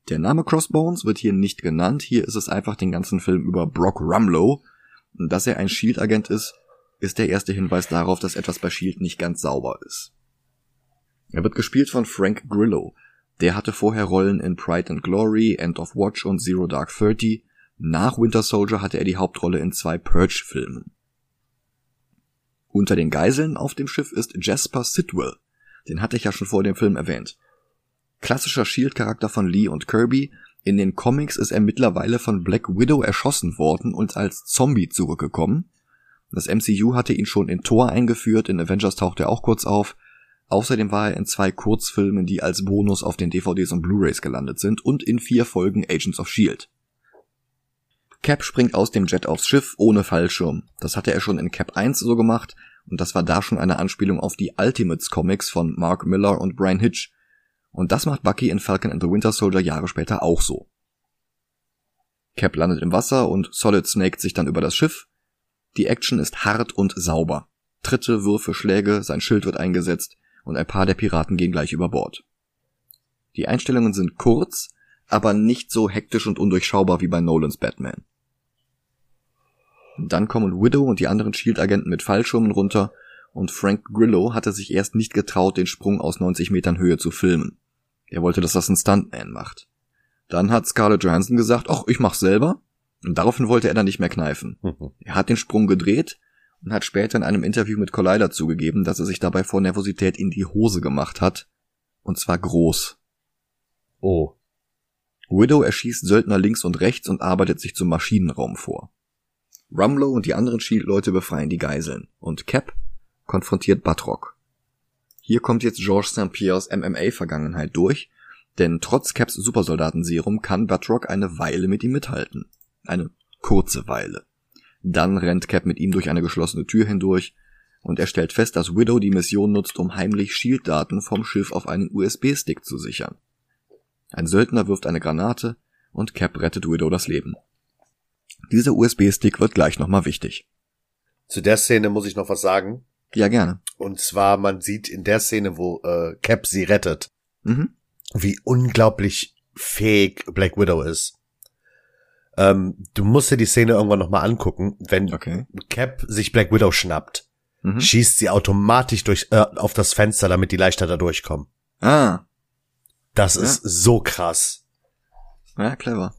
[SPEAKER 1] Der Name Crossbones wird hier nicht genannt, hier ist es einfach den ganzen Film über Brock Rumlow, dass er ein Shield-Agent ist, ist der erste Hinweis darauf, dass etwas bei Shield nicht ganz sauber ist. Er wird gespielt von Frank Grillo. Der hatte vorher Rollen in Pride and Glory, End of Watch und Zero Dark Thirty. Nach Winter Soldier hatte er die Hauptrolle in zwei Purge-Filmen. Unter den Geiseln auf dem Schiff ist Jasper Sidwell. Den hatte ich ja schon vor dem Film erwähnt. Klassischer Shield-Charakter von Lee und Kirby, in den Comics ist er mittlerweile von Black Widow erschossen worden und als Zombie zurückgekommen. Das MCU hatte ihn schon in Thor eingeführt, in Avengers taucht er auch kurz auf. Außerdem war er in zwei Kurzfilmen, die als Bonus auf den DVDs und Blu-rays gelandet sind und in vier Folgen Agents of Shield. Cap springt aus dem Jet aufs Schiff ohne Fallschirm. Das hatte er schon in Cap 1 so gemacht und das war da schon eine Anspielung auf die Ultimates Comics von Mark Miller und Brian Hitch, und das macht Bucky in Falcon and the Winter Soldier Jahre später auch so. Cap landet im Wasser und Solid snaked sich dann über das Schiff. Die Action ist hart und sauber. Tritte, Würfe, Schläge, sein Schild wird eingesetzt und ein paar der Piraten gehen gleich über Bord. Die Einstellungen sind kurz, aber nicht so hektisch und undurchschaubar wie bei Nolans Batman. Dann kommen Widow und die anderen Shield-Agenten mit Fallschirmen runter und Frank Grillo hatte sich erst nicht getraut, den Sprung aus 90 Metern Höhe zu filmen. Er wollte, dass das ein Stuntman macht. Dann hat Scarlett Johansson gesagt, ach, ich mach's selber. Und daraufhin wollte er dann nicht mehr kneifen. Mhm. Er hat den Sprung gedreht und hat später in einem Interview mit Collider zugegeben, dass er sich dabei vor Nervosität in die Hose gemacht hat. Und zwar groß.
[SPEAKER 2] Oh.
[SPEAKER 1] Widow erschießt Söldner links und rechts und arbeitet sich zum Maschinenraum vor. Rumlow und die anderen Shield-Leute befreien die Geiseln. Und Cap konfrontiert Batroc. Hier kommt jetzt Georges St. Pierres MMA-Vergangenheit durch, denn trotz Caps Supersoldatenserum kann Batroc eine Weile mit ihm mithalten. Eine kurze Weile. Dann rennt Cap mit ihm durch eine geschlossene Tür hindurch und er stellt fest, dass Widow die Mission nutzt, um heimlich Shield-Daten vom Schiff auf einen USB-Stick zu sichern. Ein Söldner wirft eine Granate und Cap rettet Widow das Leben. Dieser USB-Stick wird gleich nochmal wichtig.
[SPEAKER 2] Zu der Szene muss ich noch was sagen.
[SPEAKER 1] Ja, gerne.
[SPEAKER 2] Und zwar, man sieht in der Szene, wo äh, Cap sie rettet, mhm. wie unglaublich fähig Black Widow ist. Ähm, du musst dir die Szene irgendwann nochmal angucken, wenn okay. Cap sich Black Widow schnappt, mhm. schießt sie automatisch durch äh, auf das Fenster, damit die leichter da durchkommen.
[SPEAKER 1] Ah.
[SPEAKER 2] Das ja. ist so krass.
[SPEAKER 1] Ja, clever.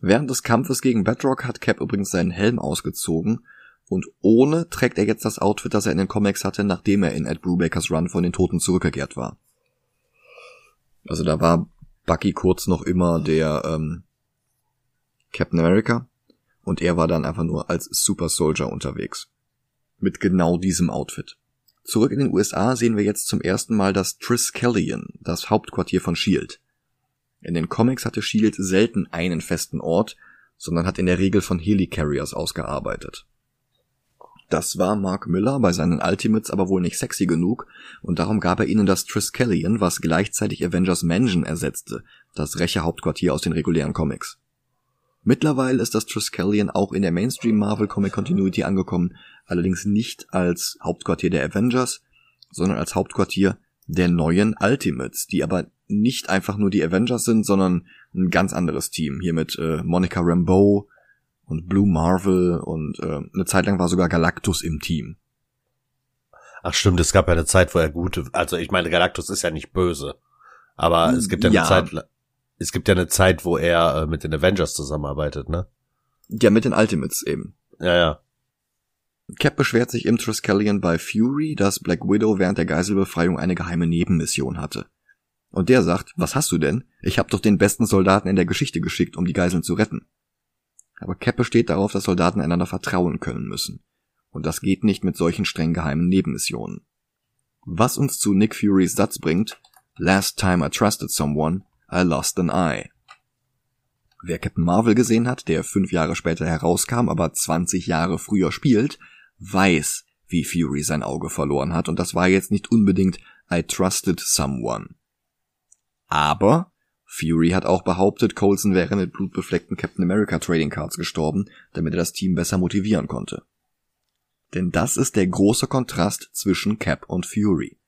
[SPEAKER 1] Während des Kampfes gegen Bedrock hat Cap übrigens seinen Helm ausgezogen und ohne trägt er jetzt das Outfit, das er in den Comics hatte, nachdem er in Ed Brubakers Run von den Toten zurückgekehrt war. Also da war Bucky kurz noch immer der ähm, Captain America und er war dann einfach nur als Super Soldier unterwegs. Mit genau diesem Outfit. Zurück in den USA sehen wir jetzt zum ersten Mal das Triskelion, das Hauptquartier von Shield. In den Comics hatte Shield selten einen festen Ort, sondern hat in der Regel von Helicarriers ausgearbeitet. Das war Mark Miller bei seinen Ultimates aber wohl nicht sexy genug und darum gab er ihnen das Triskelion, was gleichzeitig Avengers Mansion ersetzte, das Rächer-Hauptquartier aus den regulären Comics. Mittlerweile ist das Triskelion auch in der Mainstream Marvel Comic Continuity angekommen, allerdings nicht als Hauptquartier der Avengers, sondern als Hauptquartier der neuen Ultimates, die aber nicht einfach nur die Avengers sind, sondern ein ganz anderes Team. Hier mit äh, Monica Rambeau, und Blue Marvel und äh, eine Zeit lang war sogar Galactus im Team.
[SPEAKER 2] Ach stimmt, es gab ja eine Zeit, wo er gut, also ich meine, Galactus ist ja nicht böse, aber es gibt ja, ja. eine Zeit, es gibt ja eine Zeit, wo er äh, mit den Avengers zusammenarbeitet, ne?
[SPEAKER 1] Ja, mit den Ultimates eben.
[SPEAKER 2] Ja, ja.
[SPEAKER 1] Cap beschwert sich im Triskelion bei Fury, dass Black Widow während der Geiselbefreiung eine geheime Nebenmission hatte. Und der sagt, was hast du denn? Ich hab doch den besten Soldaten in der Geschichte geschickt, um die Geiseln zu retten. Aber Cap besteht darauf, dass Soldaten einander vertrauen können müssen. Und das geht nicht mit solchen streng geheimen Nebenmissionen. Was uns zu Nick Furys Satz bringt, Last time I trusted someone, I lost an eye. Wer Captain Marvel gesehen hat, der fünf Jahre später herauskam, aber 20 Jahre früher spielt, weiß, wie Fury sein Auge verloren hat, und das war jetzt nicht unbedingt I trusted someone. Aber Fury hat auch behauptet, Coulson wäre mit blutbefleckten Captain America Trading Cards gestorben, damit er das Team besser motivieren konnte. Denn das ist der große Kontrast zwischen Cap und Fury.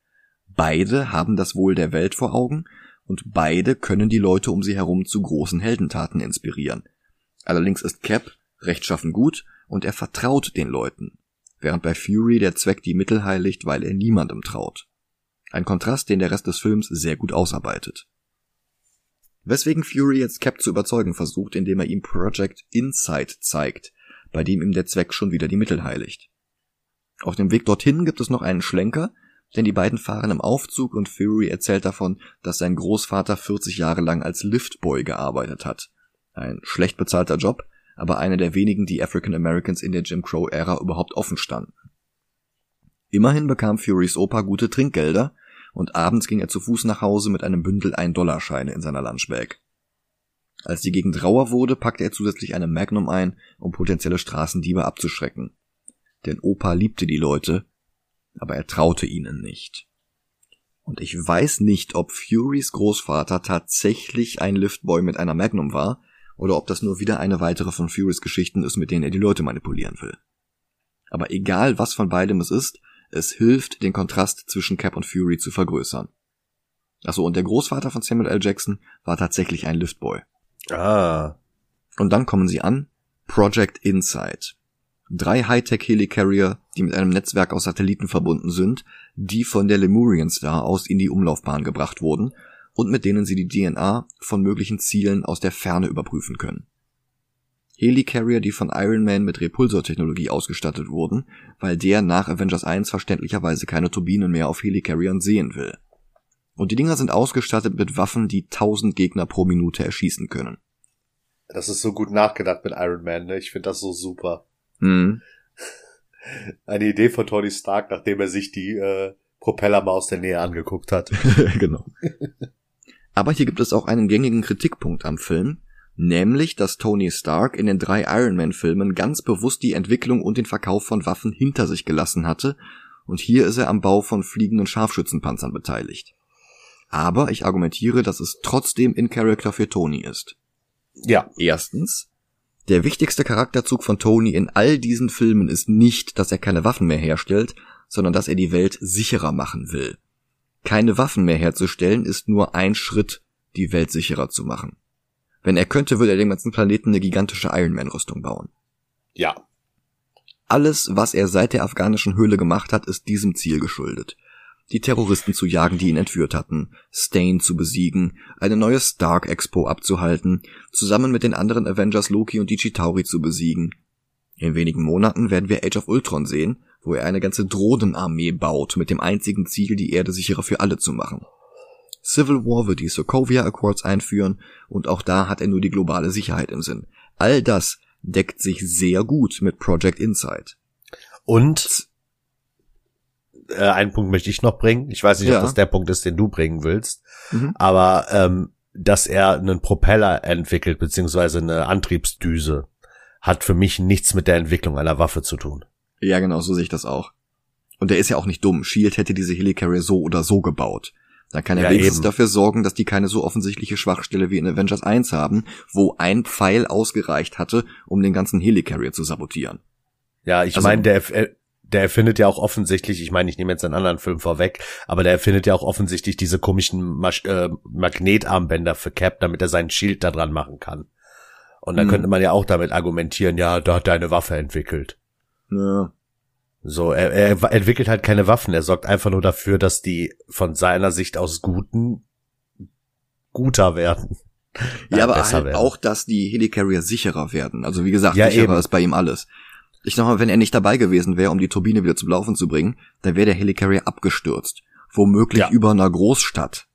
[SPEAKER 1] Beide haben das Wohl der Welt vor Augen und beide können die Leute um sie herum zu großen Heldentaten inspirieren. Allerdings ist Cap rechtschaffen gut und er vertraut den Leuten, während bei Fury der Zweck die Mittel heiligt, weil er niemandem traut. Ein Kontrast, den der Rest des Films sehr gut ausarbeitet. Weswegen Fury jetzt Cap zu überzeugen versucht, indem er ihm Project Insight zeigt, bei dem ihm der Zweck schon wieder die Mittel heiligt. Auf dem Weg dorthin gibt es noch einen Schlenker, denn die beiden fahren im Aufzug und Fury erzählt davon, dass sein Großvater 40 Jahre lang als Liftboy gearbeitet hat. Ein schlecht bezahlter Job, aber einer der wenigen, die African Americans in der Jim Crow-Ära überhaupt offen standen. Immerhin bekam Furys Opa gute Trinkgelder und abends ging er zu Fuß nach Hause mit einem Bündel 1-Dollar-Scheine in seiner Lunchbag. Als die Gegend rauer wurde, packte er zusätzlich eine Magnum ein, um potenzielle Straßendiebe abzuschrecken. Denn Opa liebte die Leute, aber er traute ihnen nicht. Und ich weiß nicht, ob Furys Großvater tatsächlich ein Liftboy mit einer Magnum war, oder ob das nur wieder eine weitere von Furys Geschichten ist, mit denen er die Leute manipulieren will. Aber egal was von beidem es ist, es hilft, den Kontrast zwischen Cap und Fury zu vergrößern. Achso, und der Großvater von Samuel L. Jackson war tatsächlich ein Liftboy.
[SPEAKER 2] Ah.
[SPEAKER 1] Und dann kommen sie an. Project Insight. Drei Hightech-Helicarrier, die mit einem Netzwerk aus Satelliten verbunden sind, die von der Lemurian Star aus in die Umlaufbahn gebracht wurden und mit denen sie die DNA von möglichen Zielen aus der Ferne überprüfen können. Helicarrier, die von Iron Man mit Repulsortechnologie ausgestattet wurden, weil der nach Avengers 1 verständlicherweise keine Turbinen mehr auf Helicarriern sehen will. Und die Dinger sind ausgestattet mit Waffen, die tausend Gegner pro Minute erschießen können.
[SPEAKER 2] Das ist so gut nachgedacht mit Iron Man, ne? Ich finde das so super.
[SPEAKER 1] Mhm. (laughs)
[SPEAKER 2] Eine Idee von Tony Stark, nachdem er sich die äh, Propeller mal aus der Nähe angeguckt hat. (laughs)
[SPEAKER 1] genau. (laughs) Aber hier gibt es auch einen gängigen Kritikpunkt am Film, nämlich dass Tony Stark in den drei Iron Man Filmen ganz bewusst die Entwicklung und den Verkauf von Waffen hinter sich gelassen hatte, und hier ist er am Bau von fliegenden Scharfschützenpanzern beteiligt. Aber ich argumentiere, dass es trotzdem in Character für Tony ist.
[SPEAKER 2] Ja.
[SPEAKER 1] Erstens, der wichtigste Charakterzug von Tony in all diesen Filmen ist nicht, dass er keine Waffen mehr herstellt, sondern dass er die Welt sicherer machen will. Keine Waffen mehr herzustellen ist nur ein Schritt, die Welt sicherer zu machen. Wenn er könnte, würde er dem ganzen Planeten eine gigantische Iron Man Rüstung bauen.
[SPEAKER 2] Ja.
[SPEAKER 1] Alles, was er seit der afghanischen Höhle gemacht hat, ist diesem Ziel geschuldet die Terroristen zu jagen, die ihn entführt hatten, Stain zu besiegen, eine neue Stark Expo abzuhalten, zusammen mit den anderen Avengers Loki und die Chitauri zu besiegen. In wenigen Monaten werden wir Age of Ultron sehen, wo er eine ganze Drohnenarmee baut, mit dem einzigen Ziel, die Erde sicherer für alle zu machen. Civil War wird die Sokovia Accords einführen und auch da hat er nur die globale Sicherheit im Sinn. All das deckt sich sehr gut mit Project Insight.
[SPEAKER 2] Und äh, einen Punkt möchte ich noch bringen. Ich weiß nicht, ja. ob das der Punkt ist, den du bringen willst. Mhm. Aber ähm, dass er einen Propeller entwickelt, beziehungsweise eine Antriebsdüse, hat für mich nichts mit der Entwicklung einer Waffe zu tun.
[SPEAKER 1] Ja, genau, so sehe ich das auch. Und er ist ja auch nicht dumm. Shield hätte diese Helicarrier so oder so gebaut. Dann kann er ja, wenigstens eben. dafür sorgen, dass die keine so offensichtliche Schwachstelle wie in Avengers 1 haben, wo ein Pfeil ausgereicht hatte, um den ganzen Helicarrier zu sabotieren.
[SPEAKER 2] Ja, ich also, meine, der, der erfindet ja auch offensichtlich, ich meine, ich nehme jetzt einen anderen Film vorweg, aber der erfindet ja auch offensichtlich diese komischen Mas äh, Magnetarmbänder für Cap, damit er seinen Schild da dran machen kann. Und dann mhm. könnte man ja auch damit argumentieren, ja, da hat er eine Waffe entwickelt.
[SPEAKER 1] Ja.
[SPEAKER 2] So, er, er entwickelt halt keine Waffen, er sorgt einfach nur dafür, dass die von seiner Sicht aus Guten guter werden.
[SPEAKER 1] Ja, aber halt werden. auch, dass die Helicarrier sicherer werden. Also wie gesagt, ja, sicherer eben. ist bei ihm alles. Ich sag mal, wenn er nicht dabei gewesen wäre, um die Turbine wieder zum Laufen zu bringen, dann wäre der Helicarrier abgestürzt. Womöglich ja. über einer Großstadt.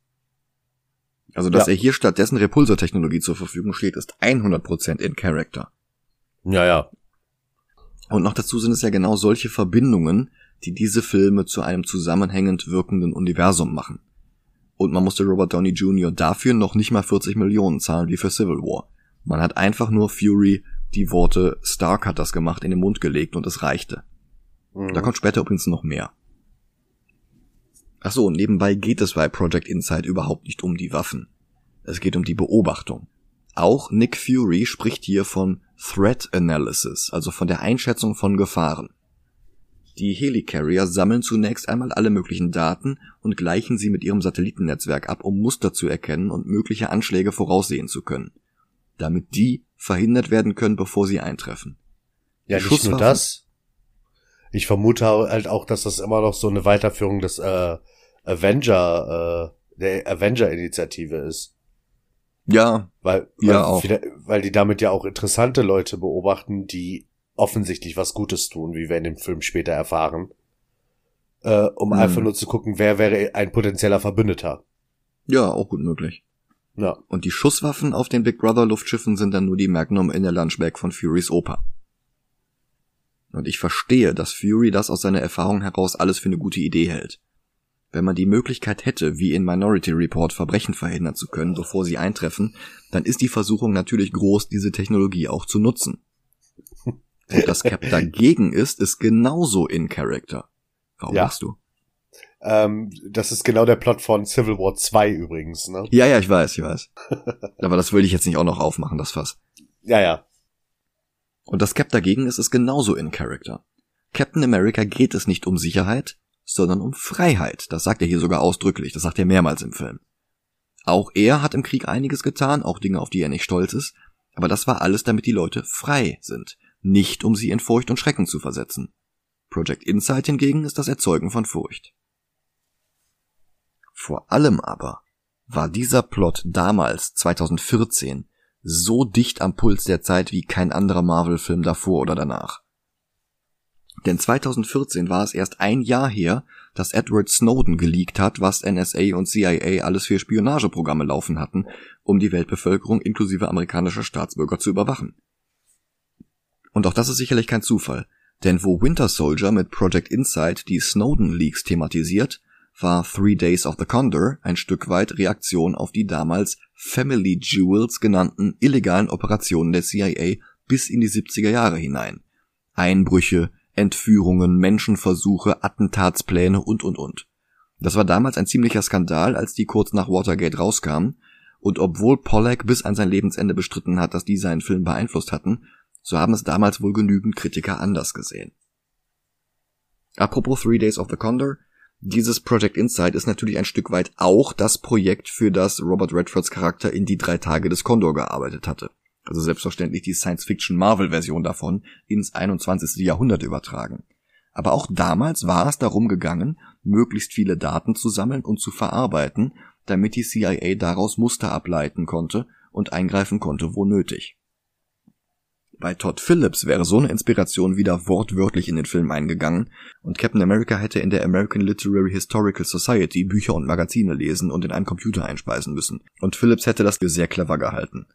[SPEAKER 1] Also, dass ja. er hier stattdessen Repulsortechnologie zur Verfügung steht, ist 100% in Character.
[SPEAKER 2] Ja, ja.
[SPEAKER 1] Und noch dazu sind es ja genau solche Verbindungen, die diese Filme zu einem zusammenhängend wirkenden Universum machen. Und man musste Robert Downey Jr. dafür noch nicht mal 40 Millionen zahlen wie für Civil War. Man hat einfach nur Fury die Worte Stark hat das gemacht in den Mund gelegt und es reichte. Mhm. Da kommt später übrigens noch mehr. Ach so, nebenbei geht es bei Project Insight überhaupt nicht um die Waffen. Es geht um die Beobachtung. Auch Nick Fury spricht hier von Threat Analysis, also von der Einschätzung von Gefahren. Die Helicarrier sammeln zunächst einmal alle möglichen Daten und gleichen sie mit ihrem Satellitennetzwerk ab, um Muster zu erkennen und mögliche Anschläge voraussehen zu können. Damit die verhindert werden können, bevor sie eintreffen.
[SPEAKER 2] Ja, nicht nur das. Ich vermute halt auch, dass das immer noch so eine Weiterführung des äh, Avenger, äh, der Avenger-Initiative ist.
[SPEAKER 1] Ja.
[SPEAKER 2] Weil, weil, ja auch. weil die damit ja auch interessante Leute beobachten, die offensichtlich was Gutes tun, wie wir in dem Film später erfahren. Äh, um hm. einfach nur zu gucken, wer wäre ein potenzieller Verbündeter.
[SPEAKER 1] Ja, auch gut möglich. Ja. Und die Schusswaffen auf den Big Brother Luftschiffen sind dann nur die Magnum in der Lunchbag von Furys Opa. Und ich verstehe, dass Fury das aus seiner Erfahrung heraus alles für eine gute Idee hält. Wenn man die Möglichkeit hätte, wie in Minority Report Verbrechen verhindern zu können, bevor sie eintreffen, dann ist die Versuchung natürlich groß, diese Technologie auch zu nutzen. Und dass Cap (laughs) dagegen ist, ist genauso in Character. Warum ja. du?
[SPEAKER 2] Ähm, das ist genau der Plot von Civil War 2 übrigens, ne?
[SPEAKER 1] Ja, ja, ich weiß, ich weiß. (laughs) Aber das will ich jetzt nicht auch noch aufmachen, das Fass.
[SPEAKER 2] Ja, ja.
[SPEAKER 1] Und das Cap dagegen ist es genauso in Character. Captain America geht es nicht um Sicherheit, sondern um Freiheit. Das sagt er hier sogar ausdrücklich, das sagt er mehrmals im Film. Auch er hat im Krieg einiges getan, auch Dinge, auf die er nicht stolz ist, aber das war alles, damit die Leute frei sind, nicht um sie in Furcht und Schrecken zu versetzen. Project Insight hingegen ist das Erzeugen von Furcht. Vor allem aber war dieser Plot damals, 2014, so dicht am Puls der Zeit wie kein anderer Marvel-Film davor oder danach. Denn 2014 war es erst ein Jahr her, dass Edward Snowden geleakt hat, was NSA und CIA alles für Spionageprogramme laufen hatten, um die Weltbevölkerung inklusive amerikanischer Staatsbürger zu überwachen. Und auch das ist sicherlich kein Zufall, denn wo Winter Soldier mit Project Insight die Snowden Leaks thematisiert, war Three Days of the Condor ein Stück weit Reaktion auf die damals Family Jewels genannten illegalen Operationen der CIA bis in die 70er Jahre hinein. Einbrüche, Entführungen, Menschenversuche, Attentatspläne und und und. Das war damals ein ziemlicher Skandal, als die kurz nach Watergate rauskamen, und obwohl Pollack bis an sein Lebensende bestritten hat, dass die seinen Film beeinflusst hatten, so haben es damals wohl genügend Kritiker anders gesehen. Apropos Three Days of the Condor, dieses Project Insight ist natürlich ein Stück weit auch das Projekt, für das Robert Redfords Charakter in die drei Tage des Condor gearbeitet hatte. Also selbstverständlich die Science-Fiction-Marvel-Version davon ins 21. Jahrhundert übertragen. Aber auch damals war es darum gegangen, möglichst viele Daten zu sammeln und zu verarbeiten, damit die CIA daraus Muster ableiten konnte und eingreifen konnte, wo nötig. Bei Todd Phillips wäre so eine Inspiration wieder wortwörtlich in den Film eingegangen und Captain America hätte in der American Literary Historical Society Bücher und Magazine lesen und in einen Computer einspeisen müssen. Und Phillips hätte das für sehr clever gehalten.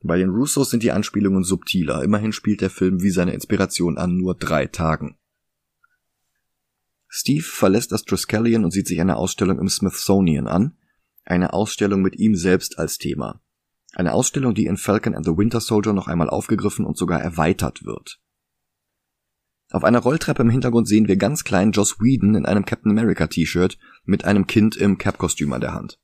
[SPEAKER 1] Bei den Russos sind die Anspielungen subtiler, immerhin spielt der Film wie seine Inspiration an nur drei Tagen. Steve verlässt das Triskelion und sieht sich eine Ausstellung im Smithsonian an, eine Ausstellung mit ihm selbst als Thema. Eine Ausstellung, die in Falcon and the Winter Soldier noch einmal aufgegriffen und sogar erweitert wird. Auf einer Rolltreppe im Hintergrund sehen wir ganz klein Joss Whedon in einem Captain America T-Shirt mit einem Kind im Cap-Kostüm an der Hand.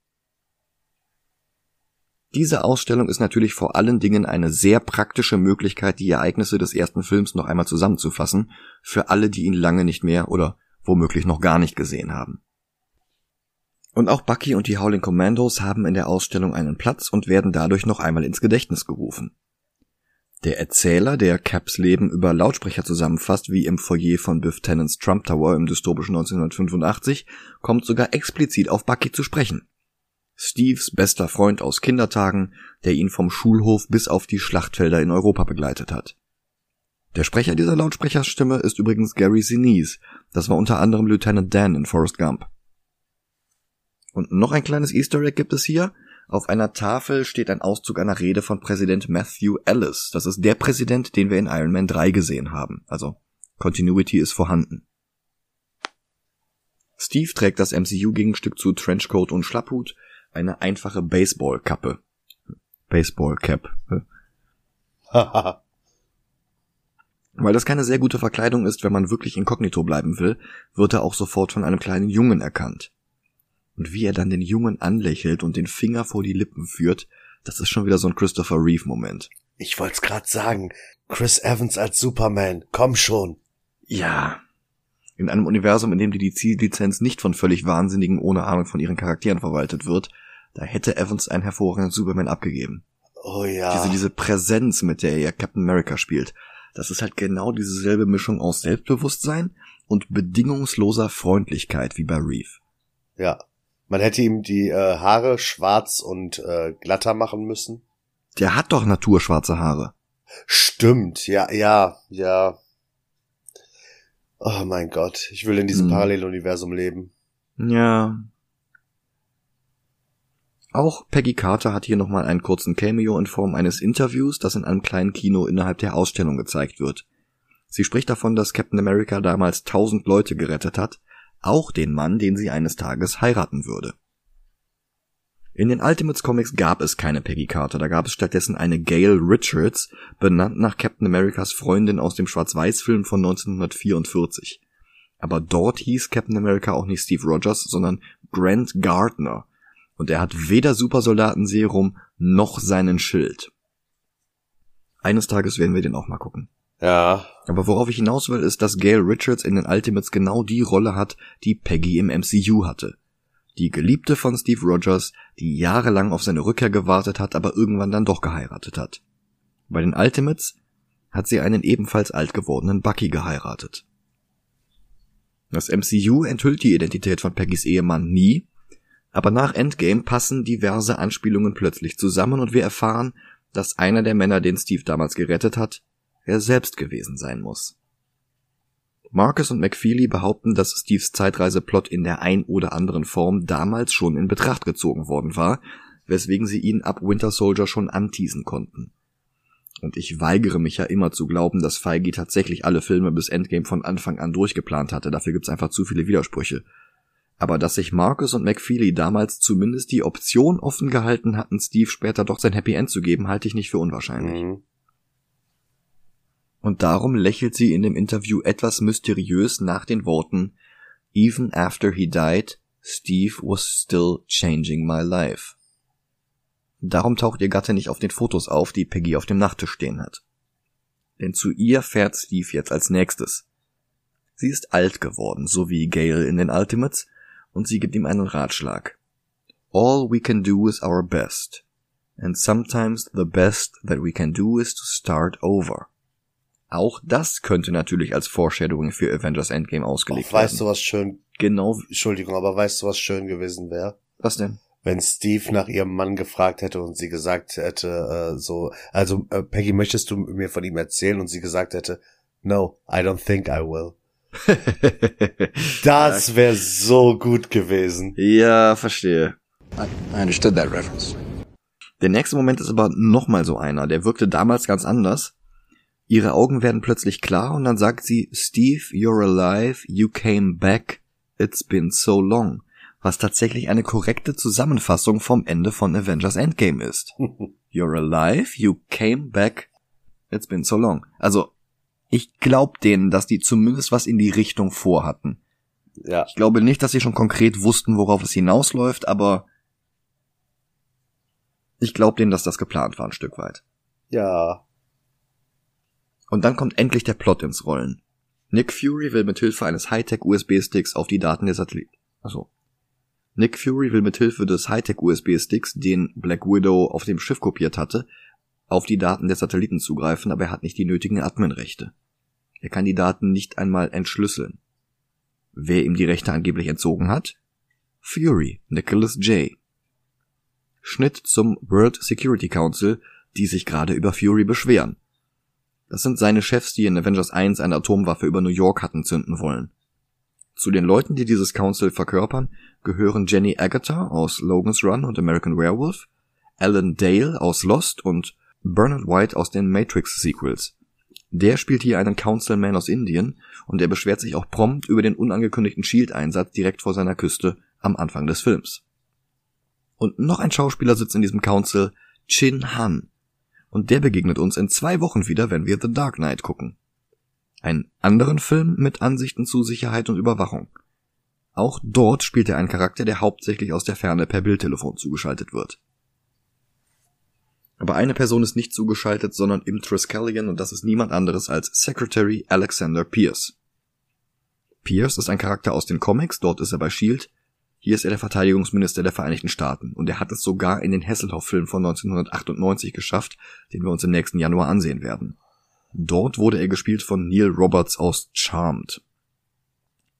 [SPEAKER 1] Diese Ausstellung ist natürlich vor allen Dingen eine sehr praktische Möglichkeit, die Ereignisse des ersten Films noch einmal zusammenzufassen, für alle, die ihn lange nicht mehr oder womöglich noch gar nicht gesehen haben. Und auch Bucky und die Howling Commandos haben in der Ausstellung einen Platz und werden dadurch noch einmal ins Gedächtnis gerufen. Der Erzähler, der Caps Leben über Lautsprecher zusammenfasst, wie im Foyer von Biff Tennants Trump Tower im dystopischen 1985, kommt sogar explizit auf Bucky zu sprechen. Steves bester Freund aus Kindertagen, der ihn vom Schulhof bis auf die Schlachtfelder in Europa begleitet hat. Der Sprecher dieser Lautsprecherstimme ist übrigens Gary Sinise, das war unter anderem Lieutenant Dan in Forrest Gump. Und noch ein kleines Easter Egg gibt es hier. Auf einer Tafel steht ein Auszug einer Rede von Präsident Matthew Ellis. Das ist der Präsident, den wir in Iron Man 3 gesehen haben. Also Continuity ist vorhanden. Steve trägt das MCU-Gegenstück zu Trenchcoat und Schlapphut, eine einfache Baseballkappe. Baseballcap. (laughs) Weil das keine sehr gute Verkleidung ist, wenn man wirklich inkognito bleiben will, wird er auch sofort von einem kleinen Jungen erkannt. Und wie er dann den Jungen anlächelt und den Finger vor die Lippen führt, das ist schon wieder so ein Christopher Reeve Moment.
[SPEAKER 2] Ich wollt's grad sagen. Chris Evans als Superman. Komm schon.
[SPEAKER 1] Ja. In einem Universum, in dem die DC-Lizenz nicht von völlig Wahnsinnigen ohne Ahnung von ihren Charakteren verwaltet wird, da hätte Evans einen hervorragenden Superman abgegeben.
[SPEAKER 2] Oh ja.
[SPEAKER 1] Diese, diese Präsenz, mit der er Captain America spielt, das ist halt genau dieselbe Mischung aus Selbstbewusstsein und bedingungsloser Freundlichkeit wie bei Reeve.
[SPEAKER 2] Ja. Man hätte ihm die äh, Haare schwarz und äh, glatter machen müssen.
[SPEAKER 1] Der hat doch naturschwarze Haare.
[SPEAKER 2] Stimmt, ja, ja, ja. Oh mein Gott, ich will in diesem hm. Paralleluniversum leben.
[SPEAKER 1] Ja. Auch Peggy Carter hat hier nochmal einen kurzen Cameo in Form eines Interviews, das in einem kleinen Kino innerhalb der Ausstellung gezeigt wird. Sie spricht davon, dass Captain America damals tausend Leute gerettet hat, auch den Mann, den sie eines Tages heiraten würde. In den Ultimates Comics gab es keine Peggy Carter, da gab es stattdessen eine Gail Richards, benannt nach Captain Americas Freundin aus dem Schwarz-Weiß-Film von 1944. Aber dort hieß Captain America auch nicht Steve Rogers, sondern Grant Gardner. Und er hat weder Supersoldatenserum noch seinen Schild. Eines Tages werden wir den auch mal gucken.
[SPEAKER 2] Ja.
[SPEAKER 1] Aber worauf ich hinaus will, ist, dass Gail Richards in den Ultimates genau die Rolle hat, die Peggy im MCU hatte. Die Geliebte von Steve Rogers, die jahrelang auf seine Rückkehr gewartet hat, aber irgendwann dann doch geheiratet hat. Bei den Ultimates hat sie einen ebenfalls alt gewordenen Bucky geheiratet. Das MCU enthüllt die Identität von Peggys Ehemann nie, aber nach Endgame passen diverse Anspielungen plötzlich zusammen und wir erfahren, dass einer der Männer, den Steve damals gerettet hat, er selbst gewesen sein muss. Marcus und McFeely behaupten, dass Steves Zeitreiseplot in der ein oder anderen Form damals schon in Betracht gezogen worden war, weswegen sie ihn ab Winter Soldier schon anteasen konnten. Und ich weigere mich ja immer zu glauben, dass Feige tatsächlich alle Filme bis Endgame von Anfang an durchgeplant hatte, dafür gibt's einfach zu viele Widersprüche. Aber dass sich Marcus und McFeely damals zumindest die Option offen gehalten hatten, Steve später doch sein Happy End zu geben, halte ich nicht für unwahrscheinlich. Mhm. Und darum lächelt sie in dem Interview etwas mysteriös nach den Worten Even after he died, Steve was still changing my life. Darum taucht ihr Gatte nicht auf den Fotos auf, die Peggy auf dem Nachttisch stehen hat. Denn zu ihr fährt Steve jetzt als nächstes. Sie ist alt geworden, so wie Gail in den Ultimates, und sie gibt ihm einen Ratschlag. All we can do is our best. And sometimes the best that we can do is to start over. Auch das könnte natürlich als Foreshadowing für Avengers Endgame ausgelegt
[SPEAKER 2] Och, weißt werden. Weißt du, was schön...
[SPEAKER 1] Genau.
[SPEAKER 2] Entschuldigung, aber weißt du, was schön gewesen wäre?
[SPEAKER 1] Was denn?
[SPEAKER 2] wenn Steve nach ihrem Mann gefragt hätte und sie gesagt hätte, äh, so, also äh, Peggy, möchtest du mir von ihm erzählen? Und sie gesagt hätte, no, I don't think I will. (laughs) das wäre so gut gewesen.
[SPEAKER 1] Ja, verstehe.
[SPEAKER 3] I, I understood that reference.
[SPEAKER 1] Der nächste Moment ist aber nochmal so einer. Der wirkte damals ganz anders. Ihre Augen werden plötzlich klar und dann sagt sie, Steve, you're alive, you came back, it's been so long. Was tatsächlich eine korrekte Zusammenfassung vom Ende von Avengers Endgame ist. (laughs) You're alive, you came back, it's been so long. Also, ich glaub denen, dass die zumindest was in die Richtung vorhatten. Ja. Ich glaube nicht, dass sie schon konkret wussten, worauf es hinausläuft, aber ich glaube denen, dass das geplant war ein Stück weit.
[SPEAKER 2] Ja.
[SPEAKER 1] Und dann kommt endlich der Plot ins Rollen. Nick Fury will mit Hilfe eines Hightech-USB-Sticks auf die Daten der Satelliten. Also Nick Fury will mit Hilfe des Hightech-USB-Sticks, den Black Widow auf dem Schiff kopiert hatte, auf die Daten der Satelliten zugreifen, aber er hat nicht die nötigen Admin-Rechte. Er kann die Daten nicht einmal entschlüsseln. Wer ihm die Rechte angeblich entzogen hat? Fury, Nicholas J. Schnitt zum World Security Council, die sich gerade über Fury beschweren. Das sind seine Chefs, die in Avengers 1 eine Atomwaffe über New York hatten zünden wollen. Zu den Leuten, die dieses Council verkörpern, gehören Jenny Agatha aus Logan's Run und American Werewolf, Alan Dale aus Lost und Bernard White aus den Matrix Sequels. Der spielt hier einen Councilman aus Indien und er beschwert sich auch prompt über den unangekündigten Shield-Einsatz direkt vor seiner Küste am Anfang des Films. Und noch ein Schauspieler sitzt in diesem Council, Chin Han. Und der begegnet uns in zwei Wochen wieder, wenn wir The Dark Knight gucken. Einen anderen Film mit Ansichten zu Sicherheit und Überwachung. Auch dort spielt er einen Charakter, der hauptsächlich aus der Ferne per Bildtelefon zugeschaltet wird. Aber eine Person ist nicht zugeschaltet, sondern im Triskelion und das ist niemand anderes als Secretary Alexander Pierce. Pierce ist ein Charakter aus den Comics, dort ist er bei Shield. Hier ist er der Verteidigungsminister der Vereinigten Staaten und er hat es sogar in den Hasselhoff-Film von 1998 geschafft, den wir uns im nächsten Januar ansehen werden. Dort wurde er gespielt von Neil Roberts aus Charmed.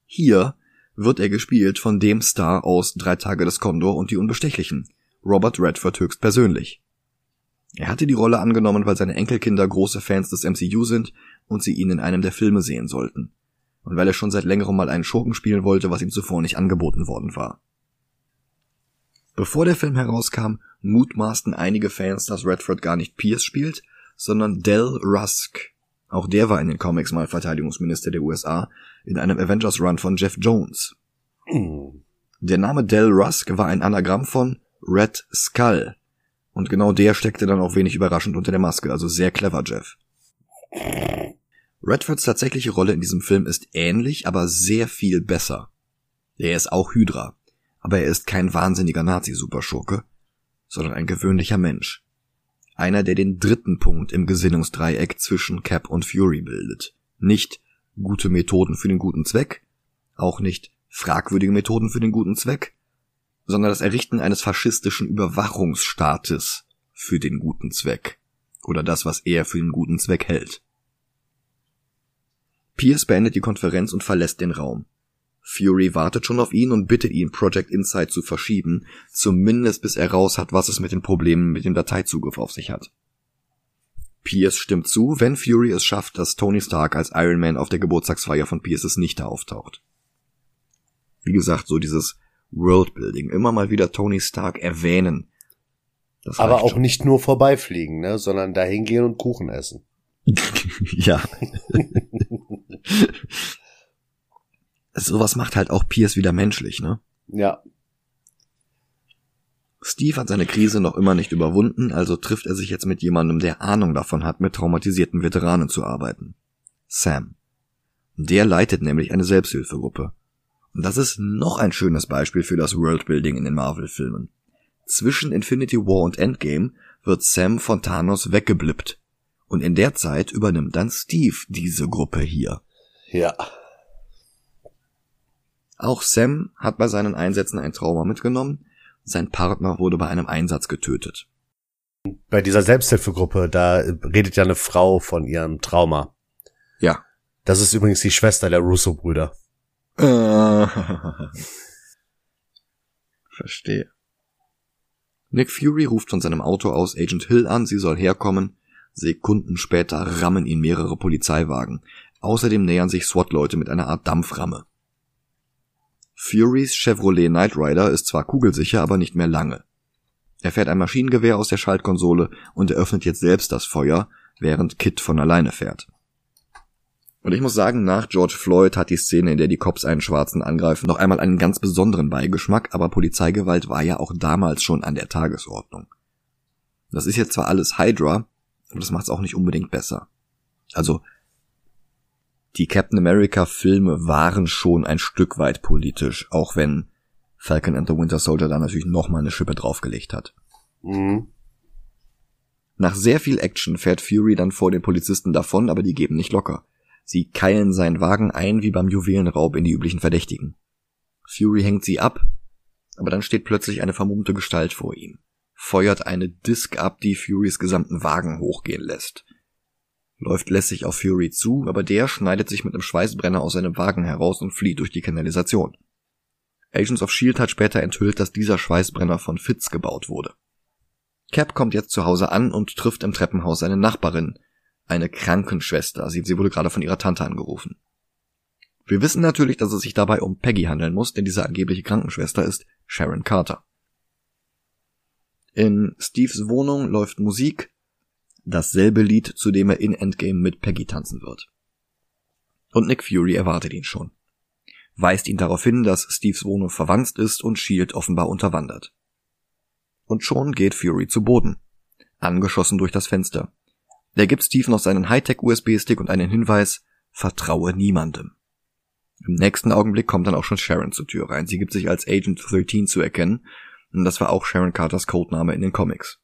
[SPEAKER 1] Hier wird er gespielt von dem Star aus Drei Tage des Kondor und die Unbestechlichen, Robert Redford höchstpersönlich. Er hatte die Rolle angenommen, weil seine Enkelkinder große Fans des MCU sind und sie ihn in einem der Filme sehen sollten. Und weil er schon seit längerem mal einen Schurken spielen wollte, was ihm zuvor nicht angeboten worden war. Bevor der Film herauskam, mutmaßten einige Fans, dass Redford gar nicht Pierce spielt, sondern Del Rusk. Auch der war in den Comics mal Verteidigungsminister der USA in einem Avengers Run von Jeff Jones. Der Name Del Rusk war ein Anagramm von Red Skull, und genau der steckte dann auch wenig überraschend unter der Maske, also sehr clever, Jeff. Redfords tatsächliche Rolle in diesem Film ist ähnlich, aber sehr viel besser. Er ist auch Hydra, aber er ist kein wahnsinniger Nazi-Superschurke, sondern ein gewöhnlicher Mensch. Einer, der den dritten Punkt im Gesinnungsdreieck zwischen Cap und Fury bildet. Nicht gute Methoden für den guten Zweck, auch nicht fragwürdige Methoden für den guten Zweck, sondern das Errichten eines faschistischen Überwachungsstaates für den guten Zweck oder das, was er für den guten Zweck hält. Pierce beendet die Konferenz und verlässt den Raum. Fury wartet schon auf ihn und bittet ihn, Project Insight zu verschieben, zumindest bis er raus hat, was es mit den Problemen mit dem Dateizugriff auf sich hat. Pierce stimmt zu, wenn Fury es schafft, dass Tony Stark als Iron Man auf der Geburtstagsfeier von Pierces Nichte auftaucht. Wie gesagt, so dieses Worldbuilding. Immer mal wieder Tony Stark erwähnen.
[SPEAKER 2] Aber auch schon. nicht nur vorbeifliegen, ne, sondern dahin gehen und Kuchen essen. (laughs)
[SPEAKER 1] ja. (laughs) sowas macht halt auch Pierce wieder menschlich, ne?
[SPEAKER 2] Ja.
[SPEAKER 1] Steve hat seine Krise noch immer nicht überwunden, also trifft er sich jetzt mit jemandem, der Ahnung davon hat, mit traumatisierten Veteranen zu arbeiten. Sam. Der leitet nämlich eine Selbsthilfegruppe. Und das ist noch ein schönes Beispiel für das Worldbuilding in den Marvel-Filmen. Zwischen Infinity War und Endgame wird Sam von Thanos weggeblippt. Und in der Zeit übernimmt dann Steve diese Gruppe hier.
[SPEAKER 2] Ja.
[SPEAKER 1] Auch Sam hat bei seinen Einsätzen ein Trauma mitgenommen. Sein Partner wurde bei einem Einsatz getötet.
[SPEAKER 2] Bei dieser Selbsthilfegruppe, da redet ja eine Frau von ihrem Trauma.
[SPEAKER 1] Ja.
[SPEAKER 2] Das ist übrigens die Schwester der Russo-Brüder.
[SPEAKER 1] Äh. (laughs) Verstehe. Nick Fury ruft von seinem Auto aus Agent Hill an, sie soll herkommen. Sekunden später rammen ihn mehrere Polizeiwagen. Außerdem nähern sich SWAT-Leute mit einer Art Dampframme. Furys Chevrolet Knight Rider ist zwar kugelsicher, aber nicht mehr lange. Er fährt ein Maschinengewehr aus der Schaltkonsole und eröffnet jetzt selbst das Feuer, während Kit von alleine fährt. Und ich muss sagen, nach George Floyd hat die Szene, in der die Cops einen Schwarzen angreifen, noch einmal einen ganz besonderen Beigeschmack, aber Polizeigewalt war ja auch damals schon an der Tagesordnung. Das ist jetzt zwar alles Hydra, aber das macht es auch nicht unbedingt besser. Also, die Captain America Filme waren schon ein Stück weit politisch, auch wenn Falcon and the Winter Soldier da natürlich nochmal eine Schippe draufgelegt hat.
[SPEAKER 2] Mhm.
[SPEAKER 1] Nach sehr viel Action fährt Fury dann vor den Polizisten davon, aber die geben nicht locker. Sie keilen seinen Wagen ein wie beim Juwelenraub in die üblichen Verdächtigen. Fury hängt sie ab, aber dann steht plötzlich eine vermummte Gestalt vor ihm, feuert eine Disk ab, die Furys gesamten Wagen hochgehen lässt. Läuft lässig auf Fury zu, aber der schneidet sich mit einem Schweißbrenner aus seinem Wagen heraus und flieht durch die Kanalisation. Agents of Shield hat später enthüllt, dass dieser Schweißbrenner von Fitz gebaut wurde. Cap kommt jetzt zu Hause an und trifft im Treppenhaus seine Nachbarin, eine Krankenschwester. Sie, sie wurde gerade von ihrer Tante angerufen. Wir wissen natürlich, dass es sich dabei um Peggy handeln muss, denn diese angebliche Krankenschwester ist Sharon Carter. In Steves Wohnung läuft Musik, dasselbe Lied, zu dem er in Endgame mit Peggy tanzen wird. Und Nick Fury erwartet ihn schon. Weist ihn darauf hin, dass Steves Wohnung verwandt ist und Shield offenbar unterwandert. Und schon geht Fury zu Boden, angeschossen durch das Fenster. Der gibt Steve noch seinen Hightech-USB-Stick und einen Hinweis, vertraue niemandem. Im nächsten Augenblick kommt dann auch schon Sharon zur Tür rein. Sie gibt sich als Agent 13 zu erkennen, und das war auch Sharon Carters Codename in den Comics.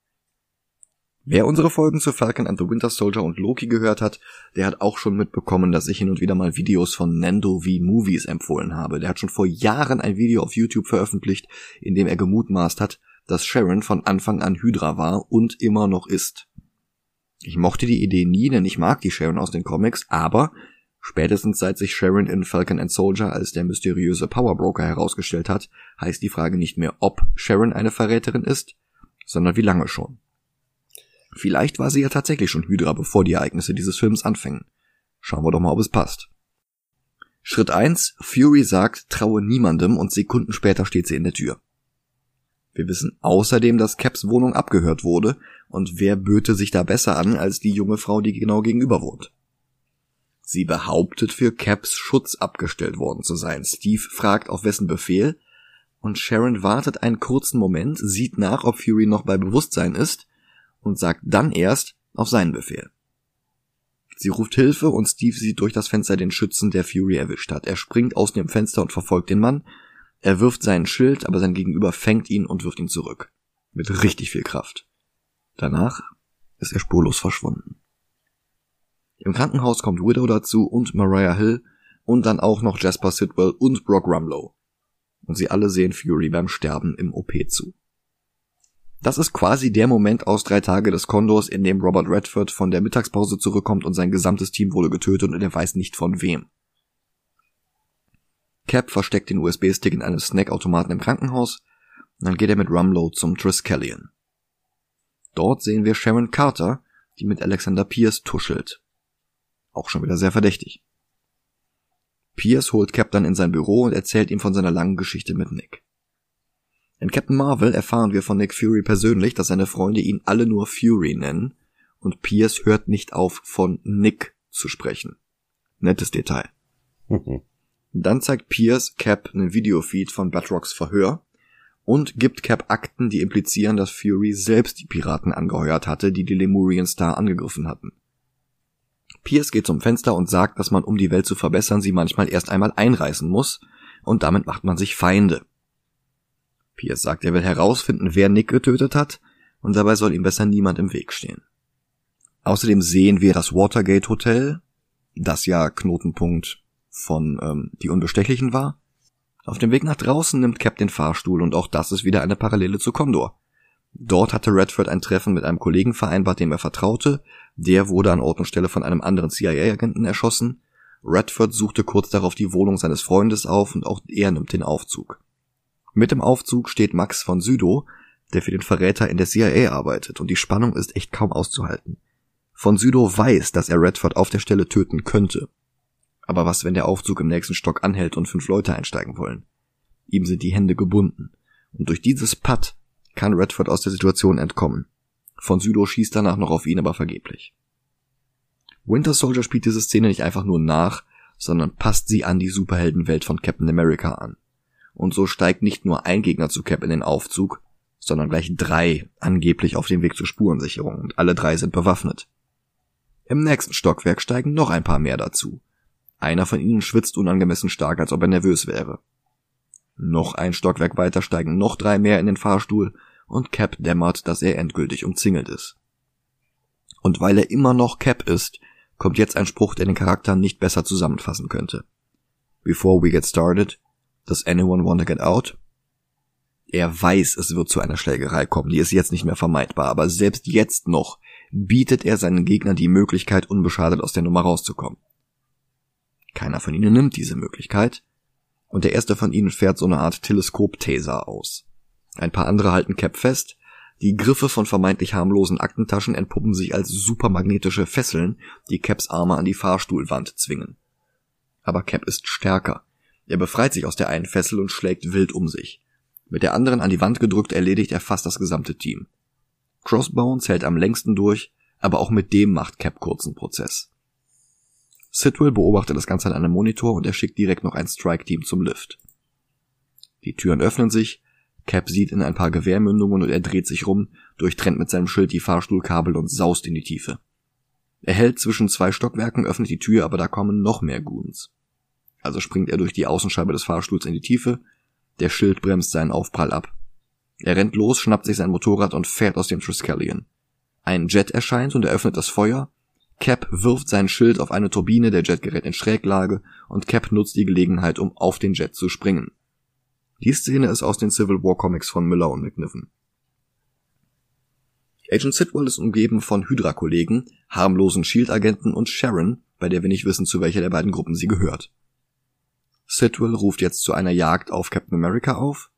[SPEAKER 1] Wer unsere Folgen zu Falcon and the Winter Soldier und Loki gehört hat, der hat auch schon mitbekommen, dass ich hin und wieder mal Videos von Nando V Movies empfohlen habe. Der hat schon vor Jahren ein Video auf YouTube veröffentlicht, in dem er gemutmaßt hat, dass Sharon von Anfang an Hydra war und immer noch ist. Ich mochte die Idee nie, denn ich mag die Sharon aus den Comics, aber spätestens seit sich Sharon in Falcon and Soldier als der mysteriöse Powerbroker herausgestellt hat, heißt die Frage nicht mehr, ob Sharon eine Verräterin ist, sondern wie lange schon. Vielleicht war sie ja tatsächlich schon Hydra, bevor die Ereignisse dieses Films anfingen. Schauen wir doch mal, ob es passt. Schritt eins: Fury sagt, traue niemandem und Sekunden später steht sie in der Tür. Wir wissen außerdem, dass Caps Wohnung abgehört wurde, und wer böte sich da besser an als die junge Frau, die genau gegenüber wohnt? Sie behauptet, für Caps Schutz abgestellt worden zu sein. Steve fragt, auf wessen Befehl, und Sharon wartet einen kurzen Moment, sieht nach, ob Fury noch bei Bewusstsein ist, und sagt dann erst auf seinen Befehl. Sie ruft Hilfe und Steve sieht durch das Fenster den Schützen, der Fury erwischt hat. Er springt aus dem Fenster und verfolgt den Mann, er wirft seinen Schild, aber sein Gegenüber fängt ihn und wirft ihn zurück. Mit richtig viel Kraft. Danach ist er spurlos verschwunden. Im Krankenhaus kommt Widow dazu und Mariah Hill und dann auch noch Jasper Sidwell und Brock Rumlow. Und sie alle sehen Fury beim Sterben im OP zu. Das ist quasi der Moment aus drei Tage des Kondors, in dem Robert Redford von der Mittagspause zurückkommt und sein gesamtes Team wurde getötet und er weiß nicht von wem. Cap versteckt den USB-Stick in einem Snackautomaten im Krankenhaus, dann geht er mit Rumlow zum Triskelion. Dort sehen wir Sharon Carter, die mit Alexander Pierce tuschelt. Auch schon wieder sehr verdächtig. Pierce holt Cap dann in sein Büro und erzählt ihm von seiner langen Geschichte mit Nick. In Captain Marvel erfahren wir von Nick Fury persönlich, dass seine Freunde ihn alle nur Fury nennen und Pierce hört nicht auf, von Nick zu sprechen. Nettes Detail. (laughs) Dann zeigt Pierce Cap einen Videofeed von Batrocks Verhör und gibt Cap Akten, die implizieren, dass Fury selbst die Piraten angeheuert hatte, die die Lemurian Star angegriffen hatten. Pierce geht zum Fenster und sagt, dass man, um die Welt zu verbessern, sie manchmal erst einmal einreißen muss, und damit macht man sich Feinde. Pierce sagt, er will herausfinden, wer Nick getötet hat, und dabei soll ihm besser niemand im Weg stehen. Außerdem sehen wir das Watergate Hotel, das ja Knotenpunkt von ähm, Die Unbestechlichen war. Auf dem Weg nach draußen nimmt Cap den Fahrstuhl und auch das ist wieder eine Parallele zu Condor. Dort hatte Redford ein Treffen mit einem Kollegen vereinbart, dem er vertraute. Der wurde an Ort und Stelle von einem anderen CIA-Agenten erschossen. Redford suchte kurz darauf die Wohnung seines Freundes auf und auch er nimmt den Aufzug. Mit dem Aufzug steht Max von Südow, der für den Verräter in der CIA arbeitet und die Spannung ist echt kaum auszuhalten. Von Südow weiß, dass er Redford auf der Stelle töten könnte. Aber was, wenn der Aufzug im nächsten Stock anhält und fünf Leute einsteigen wollen? Ihm sind die Hände gebunden. Und durch dieses Putt kann Redford aus der Situation entkommen. Von Südow schießt danach noch auf ihn, aber vergeblich. Winter Soldier spielt diese Szene nicht einfach nur nach, sondern passt sie an die Superheldenwelt von Captain America an. Und so steigt nicht nur ein Gegner zu Cap in den Aufzug, sondern gleich drei angeblich auf dem Weg zur Spurensicherung und alle drei sind bewaffnet. Im nächsten Stockwerk steigen noch ein paar mehr dazu. Einer von ihnen schwitzt unangemessen stark, als ob er nervös wäre. Noch ein Stockwerk weiter steigen noch drei mehr in den Fahrstuhl und Cap dämmert, dass er endgültig umzingelt ist. Und weil er immer noch Cap ist, kommt jetzt ein Spruch, der den Charakter nicht besser zusammenfassen könnte. Before we get started, does anyone want to get out? Er weiß, es wird zu einer Schlägerei kommen, die ist jetzt nicht mehr vermeidbar, aber selbst jetzt noch bietet er seinen Gegnern die Möglichkeit, unbeschadet aus der Nummer rauszukommen. Keiner von ihnen nimmt diese Möglichkeit, und der erste von ihnen fährt so eine Art Teleskop-Taser aus. Ein paar andere halten Cap fest, die Griffe von vermeintlich harmlosen Aktentaschen entpuppen sich als supermagnetische Fesseln, die Caps Arme an die Fahrstuhlwand zwingen. Aber Cap ist stärker. Er befreit sich aus der einen Fessel und schlägt wild um sich. Mit der anderen an die Wand gedrückt erledigt er fast das gesamte Team. Crossbones hält am längsten durch, aber auch mit dem macht Cap kurzen Prozess. Sidwell beobachtet das Ganze an einem Monitor und er schickt direkt noch ein Strike-Team zum Lift. Die Türen öffnen sich, Cap sieht in ein paar Gewehrmündungen und er dreht sich rum, durchtrennt mit seinem Schild die Fahrstuhlkabel und saust in die Tiefe. Er hält zwischen zwei Stockwerken, öffnet die Tür, aber da kommen noch mehr Goons. Also springt er durch die Außenscheibe des Fahrstuhls in die Tiefe, der Schild bremst seinen Aufprall ab. Er rennt los, schnappt sich sein Motorrad und fährt aus dem Triskelion. Ein Jet erscheint und eröffnet das Feuer, Cap wirft sein Schild auf eine Turbine, der Jet gerät in Schräglage und Cap nutzt die Gelegenheit, um auf den Jet zu springen. Die Szene ist aus den Civil War Comics von Miller und McNiven. Agent Sidwell ist umgeben von Hydra-Kollegen, harmlosen Shield-Agenten und Sharon, bei der wir nicht wissen, zu welcher der beiden Gruppen sie gehört. Sidwell ruft jetzt zu einer Jagd auf Captain America auf,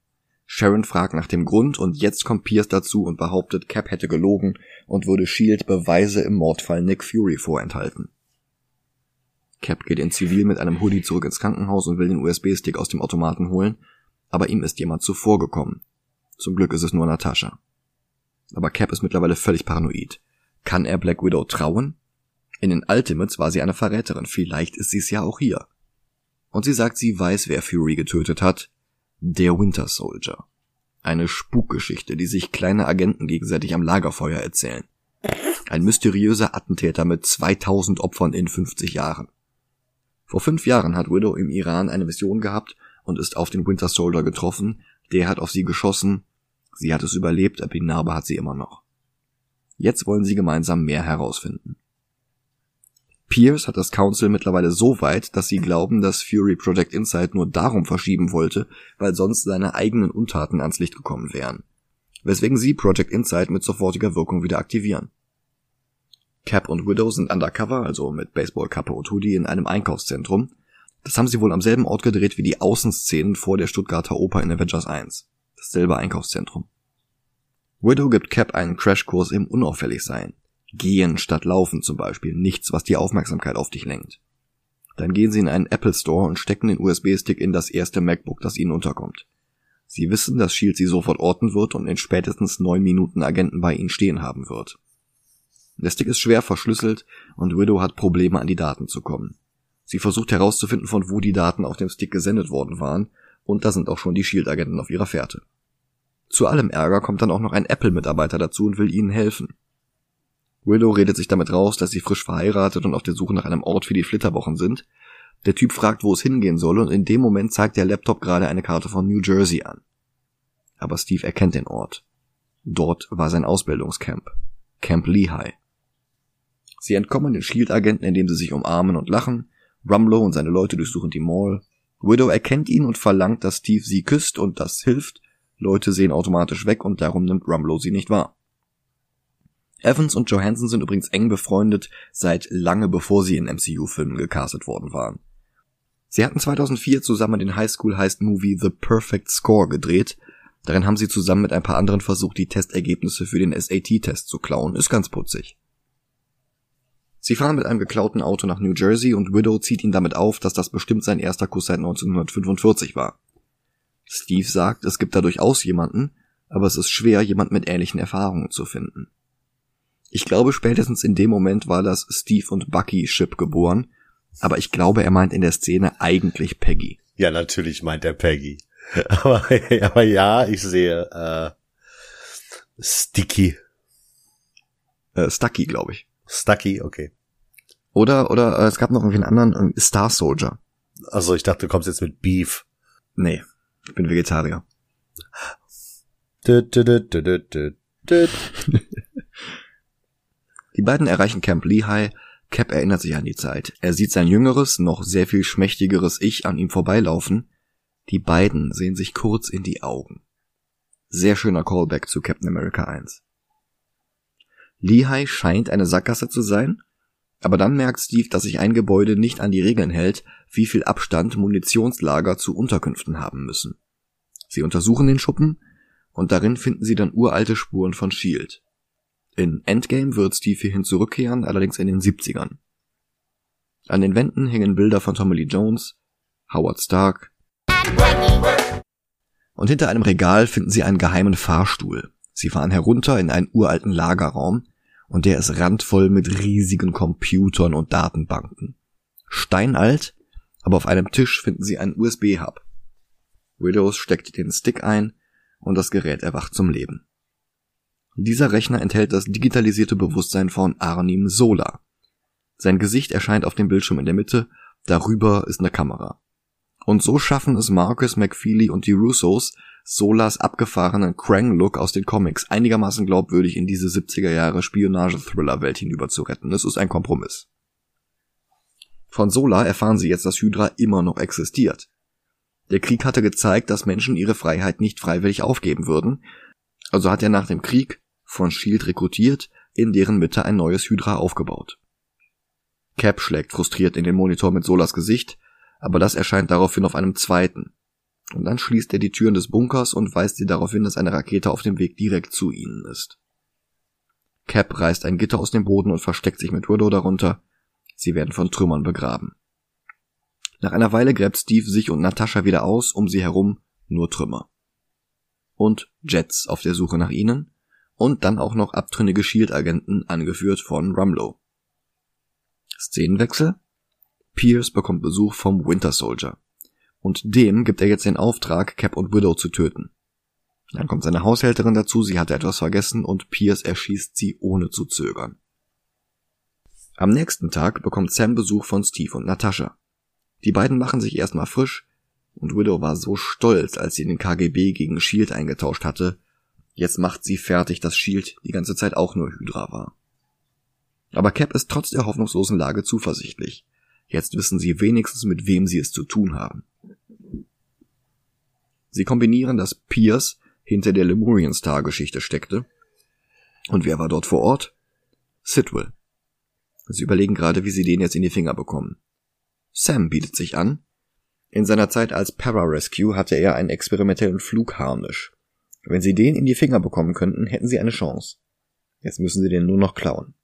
[SPEAKER 1] Sharon fragt nach dem Grund und jetzt kommt Pierce dazu und behauptet, Cap hätte gelogen und würde Shield Beweise im Mordfall Nick Fury vorenthalten. Cap geht in Zivil mit einem Hoodie zurück ins Krankenhaus und will den USB-Stick aus dem Automaten holen, aber ihm ist jemand zuvorgekommen. Zum Glück ist es nur Natascha. Aber Cap ist mittlerweile völlig paranoid. Kann er Black Widow trauen? In den Ultimates war sie eine Verräterin, vielleicht ist sie es ja auch hier. Und sie sagt, sie weiß, wer Fury getötet hat, der Winter Soldier. Eine Spukgeschichte, die sich kleine Agenten gegenseitig am Lagerfeuer erzählen. Ein mysteriöser Attentäter mit 2000 Opfern in 50 Jahren. Vor fünf Jahren hat Widow im Iran eine Mission gehabt und ist auf den Winter Soldier getroffen. Der hat auf sie geschossen. Sie hat es überlebt, aber die Narbe hat sie immer noch. Jetzt wollen sie gemeinsam mehr herausfinden. Pierce hat das Council mittlerweile so weit, dass sie glauben, dass Fury Project Insight nur darum verschieben wollte, weil sonst seine eigenen Untaten ans Licht gekommen wären. Weswegen sie Project Insight mit sofortiger Wirkung wieder aktivieren. Cap und Widow sind undercover, also mit Baseballkappe und Hoodie in einem Einkaufszentrum. Das haben sie wohl am selben Ort gedreht wie die Außenszenen vor der Stuttgarter Oper in Avengers 1. Dasselbe Einkaufszentrum. Widow gibt Cap einen Crashkurs im Unauffälligsein. Gehen statt Laufen zum Beispiel. Nichts, was die Aufmerksamkeit auf dich lenkt. Dann gehen sie in einen Apple Store und stecken den USB-Stick in das erste MacBook, das ihnen unterkommt. Sie wissen, dass Shield sie sofort orten wird und in spätestens neun Minuten Agenten bei ihnen stehen haben wird. Der Stick ist schwer verschlüsselt und Widow hat Probleme an die Daten zu kommen. Sie versucht herauszufinden, von wo die Daten auf dem Stick gesendet worden waren, und da sind auch schon die Shield-Agenten auf ihrer Fährte. Zu allem Ärger kommt dann auch noch ein Apple-Mitarbeiter dazu und will ihnen helfen. Widow redet sich damit raus, dass sie frisch verheiratet und auf der Suche nach einem Ort für die Flitterwochen sind. Der Typ fragt, wo es hingehen soll, und in dem Moment zeigt der Laptop gerade eine Karte von New Jersey an. Aber Steve erkennt den Ort. Dort war sein Ausbildungscamp. Camp Lehigh. Sie entkommen den Shield-Agenten, indem sie sich umarmen und lachen. Rumlow und seine Leute durchsuchen die Mall. Widow erkennt ihn und verlangt, dass Steve sie küsst und das hilft. Leute sehen automatisch weg und darum nimmt Rumlow sie nicht wahr. Evans und Johansson sind übrigens eng befreundet, seit lange bevor sie in MCU-Filmen gecastet worden waren. Sie hatten 2004 zusammen den Highschool Heist Movie The Perfect Score gedreht. Darin haben sie zusammen mit ein paar anderen versucht, die Testergebnisse für den SAT-Test zu klauen. Ist ganz putzig. Sie fahren mit einem geklauten Auto nach New Jersey und Widow zieht ihn damit auf, dass das bestimmt sein erster Kuss seit 1945 war. Steve sagt, es gibt da durchaus jemanden, aber es ist schwer, jemand mit ähnlichen Erfahrungen zu finden. Ich glaube, spätestens in dem Moment war das Steve und Bucky Ship geboren, aber ich glaube, er meint in der Szene eigentlich Peggy.
[SPEAKER 2] Ja, natürlich meint er Peggy. (laughs) Aber, aber ja, ich sehe äh, Sticky.
[SPEAKER 1] Äh, Stucky, glaube ich.
[SPEAKER 2] Stucky, okay.
[SPEAKER 1] Oder, oder äh, es gab noch irgendwie einen anderen, äh, Star Soldier.
[SPEAKER 2] Also ich dachte, du kommst jetzt mit Beef.
[SPEAKER 1] Nee, ich bin Vegetarier.
[SPEAKER 2] Dü, dü, dü.
[SPEAKER 1] Die beiden erreichen Camp Lehigh. Cap erinnert sich an die Zeit. Er sieht sein jüngeres, noch sehr viel schmächtigeres Ich an ihm vorbeilaufen. Die beiden sehen sich kurz in die Augen. Sehr schöner Callback zu Captain America 1. Lehigh scheint eine Sackgasse zu sein, aber dann merkt Steve, dass sich ein Gebäude nicht an die Regeln hält, wie viel Abstand Munitionslager zu Unterkünften haben müssen. Sie untersuchen den Schuppen und darin finden sie dann uralte Spuren von Shield. In Endgame wird Steve hierhin zurückkehren, allerdings in den 70ern. An den Wänden hängen Bilder von Tommy Lee Jones, Howard Stark und hinter einem Regal finden sie einen geheimen Fahrstuhl. Sie fahren herunter in einen uralten Lagerraum und der ist randvoll mit riesigen Computern und Datenbanken. Steinalt, aber auf einem Tisch finden sie einen USB-Hub. Widows steckt den Stick ein und das Gerät erwacht zum Leben. Dieser Rechner enthält das digitalisierte Bewusstsein von Arnim Sola. Sein Gesicht erscheint auf dem Bildschirm in der Mitte, darüber ist eine Kamera. Und so schaffen es Marcus McFeely und die Russos, Solas abgefahrenen Krang-Look aus den Comics einigermaßen glaubwürdig in diese 70er Jahre Spionage-Thriller-Welt hinüber zu retten. Es ist ein Kompromiss. Von Sola erfahren sie jetzt, dass Hydra immer noch existiert. Der Krieg hatte gezeigt, dass Menschen ihre Freiheit nicht freiwillig aufgeben würden, also hat er nach dem Krieg von Shield rekrutiert, in deren Mitte ein neues Hydra aufgebaut. Cap schlägt frustriert in den Monitor mit Solas Gesicht, aber das erscheint daraufhin auf einem zweiten. Und dann schließt er die Türen des Bunkers und weist sie darauf hin, dass eine Rakete auf dem Weg direkt zu ihnen ist. Cap reißt ein Gitter aus dem Boden und versteckt sich mit Widow darunter. Sie werden von Trümmern begraben. Nach einer Weile gräbt Steve sich und Natascha wieder aus, um sie herum nur Trümmer. Und Jets auf der Suche nach ihnen, und dann auch noch abtrünnige Shield-Agenten, angeführt von Rumlow. Szenenwechsel? Pierce bekommt Besuch vom Winter Soldier. Und dem gibt er jetzt den Auftrag, Cap und Widow zu töten. Dann kommt seine Haushälterin dazu, sie hatte etwas vergessen und Pierce erschießt sie ohne zu zögern. Am nächsten Tag bekommt Sam Besuch von Steve und Natascha. Die beiden machen sich erstmal frisch, und Widow war so stolz, als sie den KGB gegen Shield eingetauscht hatte, Jetzt macht sie fertig, dass Shield die ganze Zeit auch nur Hydra war. Aber Cap ist trotz der hoffnungslosen Lage zuversichtlich. Jetzt wissen sie wenigstens, mit wem sie es zu tun haben. Sie kombinieren, dass Pierce hinter der Lemurian Star Geschichte steckte. Und wer war dort vor Ort? Sidwell. Sie überlegen gerade, wie sie den jetzt in die Finger bekommen. Sam bietet sich an. In seiner Zeit als Pararescue hatte er einen experimentellen Flugharnisch. Wenn sie den in die Finger bekommen könnten, hätten sie eine Chance. Jetzt müssen sie den nur noch klauen.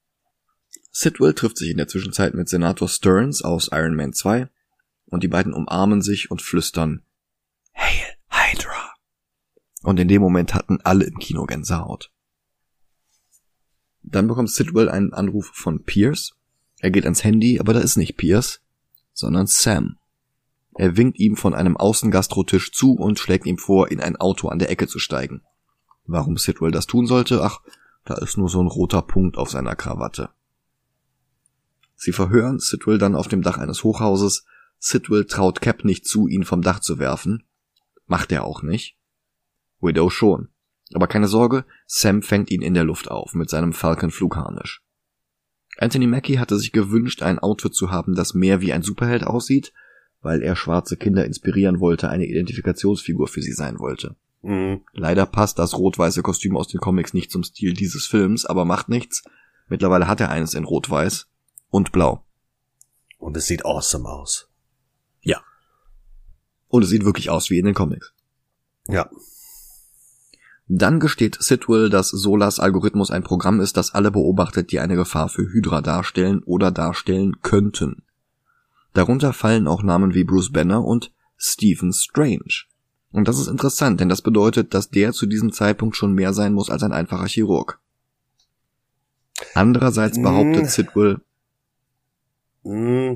[SPEAKER 1] Sidwell trifft sich in der Zwischenzeit mit Senator Stearns aus Iron Man 2 und die beiden umarmen sich und flüstern Hail Hydra. Und in dem Moment hatten alle im Kino Gänsehaut. Dann bekommt Sidwell einen Anruf von Pierce. Er geht ans Handy, aber da ist nicht Pierce, sondern Sam. Er winkt ihm von einem Außengastrotisch zu und schlägt ihm vor, in ein Auto an der Ecke zu steigen. Warum Sidwell das tun sollte? Ach, da ist nur so ein roter Punkt auf seiner Krawatte. Sie verhören Sidwell dann auf dem Dach eines Hochhauses. Sidwell traut Cap nicht zu, ihn vom Dach zu werfen. Macht er auch nicht. Widow schon. Aber keine Sorge, Sam fängt ihn in der Luft auf mit seinem Falcon Flugharnisch. Anthony Mackie hatte sich gewünscht, ein Outfit zu haben, das mehr wie ein Superheld aussieht, weil er schwarze Kinder inspirieren wollte, eine Identifikationsfigur für sie sein wollte. Mhm. Leider passt das rot-weiße Kostüm aus den Comics nicht zum Stil dieses Films, aber macht nichts. Mittlerweile hat er eines in rot-weiß und blau.
[SPEAKER 2] Und es sieht awesome aus.
[SPEAKER 1] Ja. Und es sieht wirklich aus wie in den Comics.
[SPEAKER 2] Ja.
[SPEAKER 1] Dann gesteht Sidwell, dass Solas Algorithmus ein Programm ist, das alle beobachtet, die eine Gefahr für Hydra darstellen oder darstellen könnten. Darunter fallen auch Namen wie Bruce Banner und Stephen Strange. Und das ist interessant, denn das bedeutet, dass der zu diesem Zeitpunkt schon mehr sein muss als ein einfacher Chirurg. Andererseits behauptet mm. Sidwell.
[SPEAKER 2] Mm.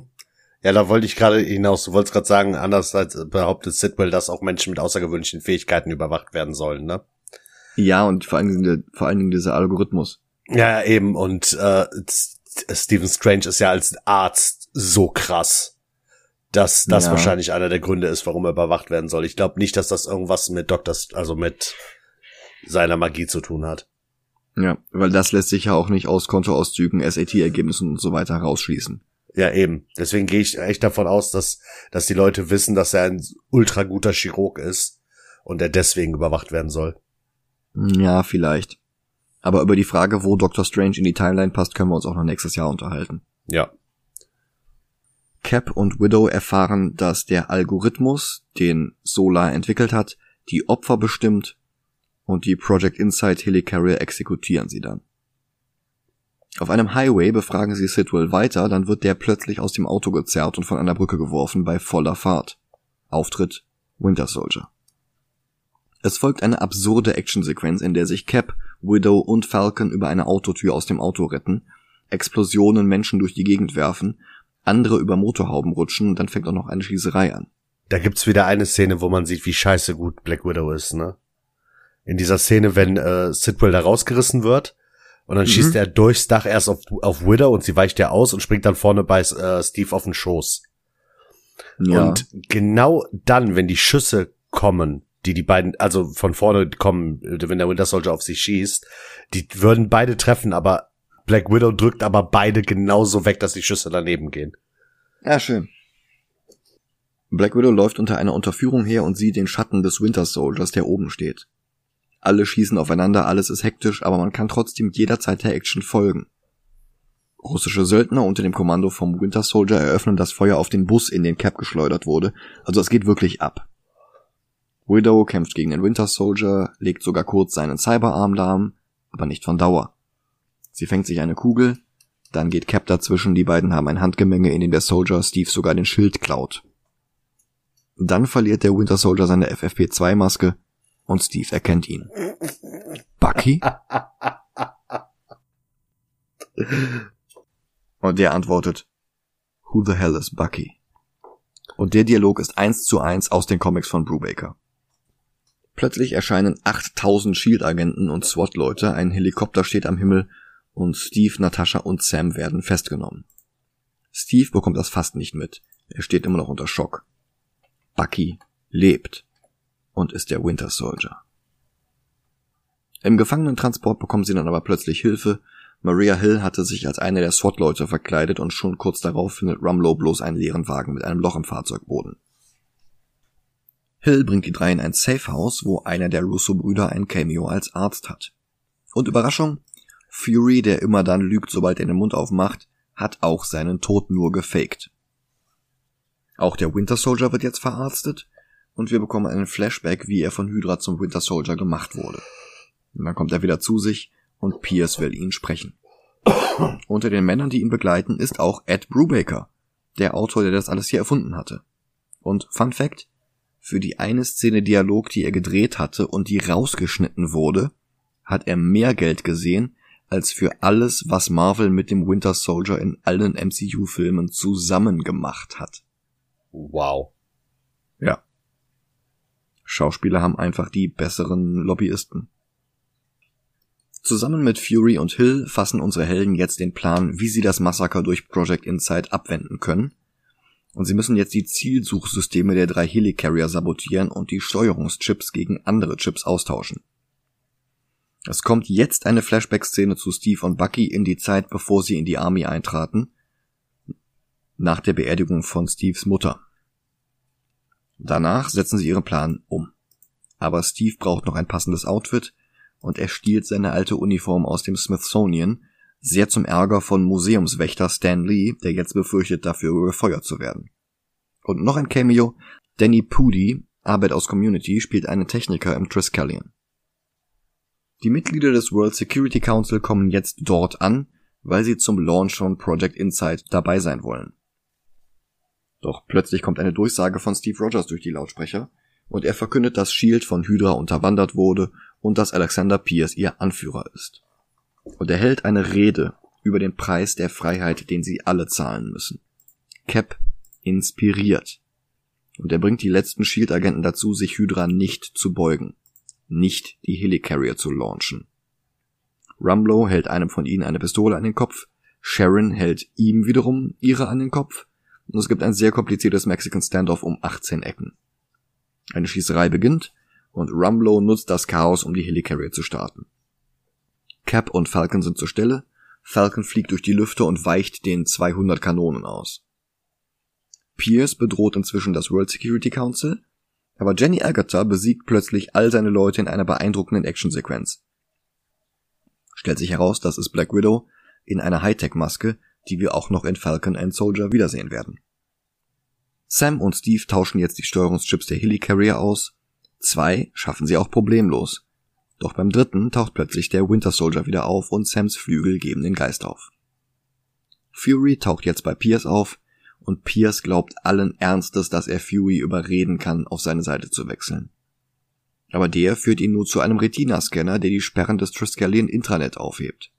[SPEAKER 2] Ja, da wollte ich gerade hinaus. Du wolltest gerade sagen, andererseits behauptet Sidwell, dass auch Menschen mit außergewöhnlichen Fähigkeiten überwacht werden sollen, ne?
[SPEAKER 1] Ja, und vor allen Dingen, vor allen Dingen dieser Algorithmus.
[SPEAKER 2] Ja, eben. Und äh, Stephen Strange ist ja als Arzt so krass, dass das ja. wahrscheinlich einer der Gründe ist, warum er überwacht werden soll. Ich glaube nicht, dass das irgendwas mit Dr. also mit seiner Magie zu tun hat.
[SPEAKER 1] Ja, weil das lässt sich ja auch nicht aus Kontoauszügen, SAT-Ergebnissen und so weiter rausschließen.
[SPEAKER 2] Ja, eben. Deswegen gehe ich echt davon aus, dass, dass die Leute wissen, dass er ein ultra guter Chirurg ist und er deswegen überwacht werden soll.
[SPEAKER 1] Ja, vielleicht. Aber über die Frage, wo Dr. Strange in die Timeline passt, können wir uns auch noch nächstes Jahr unterhalten.
[SPEAKER 2] Ja.
[SPEAKER 1] Cap und Widow erfahren, dass der Algorithmus, den Solar entwickelt hat, die Opfer bestimmt und die Project Insight Helicarrier exekutieren sie dann. Auf einem Highway befragen sie Sidwell weiter, dann wird der plötzlich aus dem Auto gezerrt und von einer Brücke geworfen bei voller Fahrt. Auftritt Winter Soldier. Es folgt eine absurde Actionsequenz, in der sich Cap, Widow und Falcon über eine Autotür aus dem Auto retten, Explosionen Menschen durch die Gegend werfen andere über Motorhauben rutschen und dann fängt auch noch eine Schießerei an.
[SPEAKER 2] Da gibt's wieder eine Szene, wo man sieht, wie scheiße gut Black Widow ist, ne? In dieser Szene, wenn äh, Sidwell da rausgerissen wird und dann mhm. schießt er durchs Dach erst auf, auf Widow und sie weicht ja aus und springt dann vorne bei äh, Steve auf den Schoß. Ja. Und genau dann, wenn die Schüsse kommen, die die beiden, also von vorne kommen, wenn der Winter Soldier auf sie schießt, die würden beide treffen, aber Black Widow drückt aber beide genauso weg, dass die Schüsse daneben gehen.
[SPEAKER 1] Ja, schön. Black Widow läuft unter einer Unterführung her und sieht den Schatten des Winter Soldiers, der oben steht. Alle schießen aufeinander, alles ist hektisch, aber man kann trotzdem jederzeit der Action folgen. Russische Söldner unter dem Kommando vom Winter Soldier eröffnen das Feuer auf den Bus, in den Cap geschleudert wurde, also es geht wirklich ab. Widow kämpft gegen den Winter Soldier, legt sogar kurz seinen Cyberarm lahm, aber nicht von Dauer. Sie fängt sich eine Kugel, dann geht Cap dazwischen, die beiden haben ein Handgemenge, in dem der Soldier Steve sogar den Schild klaut. Dann verliert der Winter Soldier seine FFP2-Maske und Steve erkennt ihn. Bucky? Und der antwortet, Who the hell is Bucky? Und der Dialog ist eins zu eins aus den Comics von Brubaker. Plötzlich erscheinen 8000 Shield-Agenten und SWAT-Leute, ein Helikopter steht am Himmel und Steve, Natascha und Sam werden festgenommen. Steve bekommt das fast nicht mit. Er steht immer noch unter Schock. Bucky lebt und ist der Winter Soldier. Im Gefangenentransport bekommen sie dann aber plötzlich Hilfe. Maria Hill hatte sich als eine der SWAT-Leute verkleidet und schon kurz darauf findet Rumlow bloß einen leeren Wagen mit einem Loch im Fahrzeugboden. Hill bringt die drei in ein Safehouse, wo einer der Russo-Brüder ein Cameo als Arzt hat. Und Überraschung, Fury, der immer dann lügt, sobald er den Mund aufmacht, hat auch seinen Tod nur gefaked. Auch der Winter Soldier wird jetzt verarztet und wir bekommen einen Flashback, wie er von Hydra zum Winter Soldier gemacht wurde. Und dann kommt er wieder zu sich und Pierce will ihn sprechen. (coughs) Unter den Männern, die ihn begleiten, ist auch Ed Brubaker, der Autor, der das alles hier erfunden hatte. Und Fun Fact, für die eine Szene Dialog, die er gedreht hatte und die rausgeschnitten wurde, hat er mehr Geld gesehen als für alles, was Marvel mit dem Winter Soldier in allen MCU-Filmen zusammen gemacht hat.
[SPEAKER 2] Wow.
[SPEAKER 1] Ja. Schauspieler haben einfach die besseren Lobbyisten. Zusammen mit Fury und Hill fassen unsere Helden jetzt den Plan, wie sie das Massaker durch Project Insight abwenden können. Und sie müssen jetzt die Zielsuchsysteme der drei Helicarrier sabotieren und die Steuerungschips gegen andere Chips austauschen. Es kommt jetzt eine Flashback-Szene zu Steve und Bucky in die Zeit, bevor sie in die Army eintraten, nach der Beerdigung von Steves Mutter. Danach setzen sie ihren Plan um. Aber Steve braucht noch ein passendes Outfit und er stiehlt seine alte Uniform aus dem Smithsonian, sehr zum Ärger von Museumswächter Stan Lee, der jetzt befürchtet, dafür gefeuert zu werden. Und noch ein Cameo, Danny Pudi, Arbeit aus Community, spielt einen Techniker im Triskelion. Die Mitglieder des World Security Council kommen jetzt dort an, weil sie zum Launch von Project Insight dabei sein wollen. Doch plötzlich kommt eine Durchsage von Steve Rogers durch die Lautsprecher und er verkündet, dass Shield von Hydra unterwandert wurde und dass Alexander Pierce ihr Anführer ist. Und er hält eine Rede über den Preis der Freiheit, den sie alle zahlen müssen. Cap inspiriert. Und er bringt die letzten Shield-Agenten dazu, sich Hydra nicht zu beugen nicht die Helicarrier zu launchen. Rumblo hält einem von ihnen eine Pistole an den Kopf, Sharon hält ihm wiederum ihre an den Kopf, und es gibt ein sehr kompliziertes Mexican Standoff um 18 Ecken. Eine Schießerei beginnt, und Rumblo nutzt das Chaos, um die Helicarrier zu starten. Cap und Falcon sind zur Stelle, Falcon fliegt durch die Lüfte und weicht den 200 Kanonen aus. Pierce bedroht inzwischen das World Security Council, aber Jenny Agatha besiegt plötzlich all seine Leute in einer beeindruckenden Actionsequenz. Stellt sich heraus, das ist Black Widow in einer Hightech-Maske, die wir auch noch in Falcon and Soldier wiedersehen werden. Sam und Steve tauschen jetzt die Steuerungschips der Helicarrier aus. Zwei schaffen sie auch problemlos. Doch beim dritten taucht plötzlich der Winter Soldier wieder auf und Sams Flügel geben den Geist auf. Fury taucht jetzt bei Pierce auf, und Pierce glaubt allen Ernstes, dass er Fury überreden kann, auf seine Seite zu wechseln. Aber der führt ihn nur zu einem Retina-Scanner, der die Sperren des Triskelion Intranet aufhebt.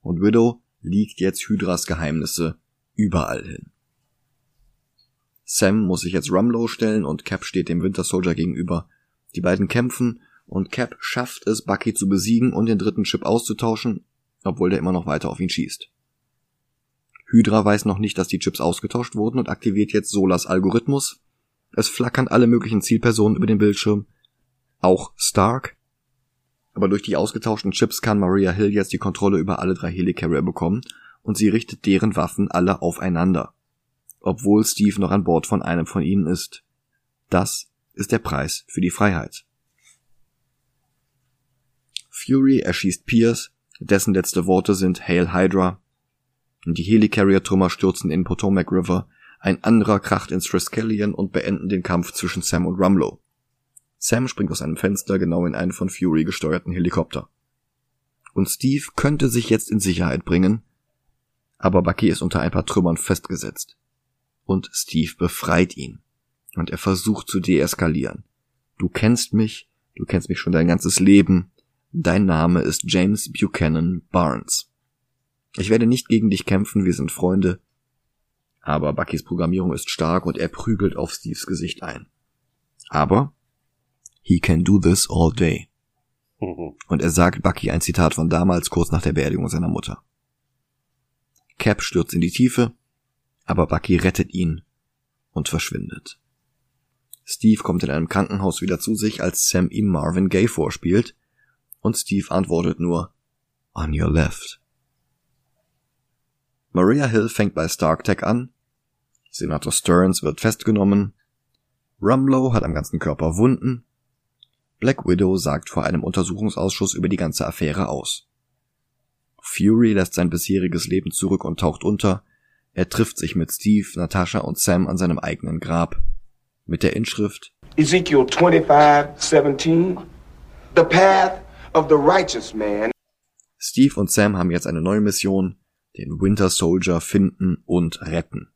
[SPEAKER 1] Und Widow liegt jetzt Hydras Geheimnisse überall hin. Sam muss sich jetzt Rumlow stellen und Cap steht dem Winter Soldier gegenüber. Die beiden kämpfen und Cap schafft es, Bucky zu besiegen und den dritten Chip auszutauschen, obwohl der immer noch weiter auf ihn schießt. Hydra weiß noch nicht, dass die Chips ausgetauscht wurden und aktiviert jetzt Solas Algorithmus. Es flackern alle möglichen Zielpersonen über den Bildschirm. Auch Stark. Aber durch die ausgetauschten Chips kann Maria Hill jetzt die Kontrolle über alle drei Helicarrier bekommen und sie richtet deren Waffen alle aufeinander. Obwohl Steve noch an Bord von einem von ihnen ist. Das ist der Preis für die Freiheit. Fury erschießt Pierce, dessen letzte Worte sind Hail Hydra die Helicarrier-Trümmer stürzen in Potomac River, ein anderer kracht ins Triskelion und beenden den Kampf zwischen Sam und Rumlow. Sam springt aus einem Fenster genau in einen von Fury gesteuerten Helikopter. Und Steve könnte sich jetzt in Sicherheit bringen, aber Bucky ist unter ein paar Trümmern festgesetzt. Und Steve befreit ihn. Und er versucht zu deeskalieren. Du kennst mich, du kennst mich schon dein ganzes Leben. Dein Name ist James Buchanan Barnes. Ich werde nicht gegen dich kämpfen, wir sind Freunde. Aber Buckys Programmierung ist stark und er prügelt auf Steves Gesicht ein. Aber he can do this all day. Mhm. Und er sagt Bucky ein Zitat von damals kurz nach der Beerdigung seiner Mutter. Cap stürzt in die Tiefe, aber Bucky rettet ihn und verschwindet. Steve kommt in einem Krankenhaus wieder zu sich, als Sam ihm Marvin Gaye vorspielt, und Steve antwortet nur On your left. Maria Hill fängt bei StarkTech an, Senator Stearns wird festgenommen, Rumlow hat am ganzen Körper Wunden, Black Widow sagt vor einem Untersuchungsausschuss über die ganze Affäre aus. Fury lässt sein bisheriges Leben zurück und taucht unter, er trifft sich mit Steve, Natasha und Sam an seinem eigenen Grab. Mit der Inschrift Ezekiel 25:17 The path of the righteous man. Steve und Sam haben jetzt eine neue Mission, den Winter Soldier finden und retten.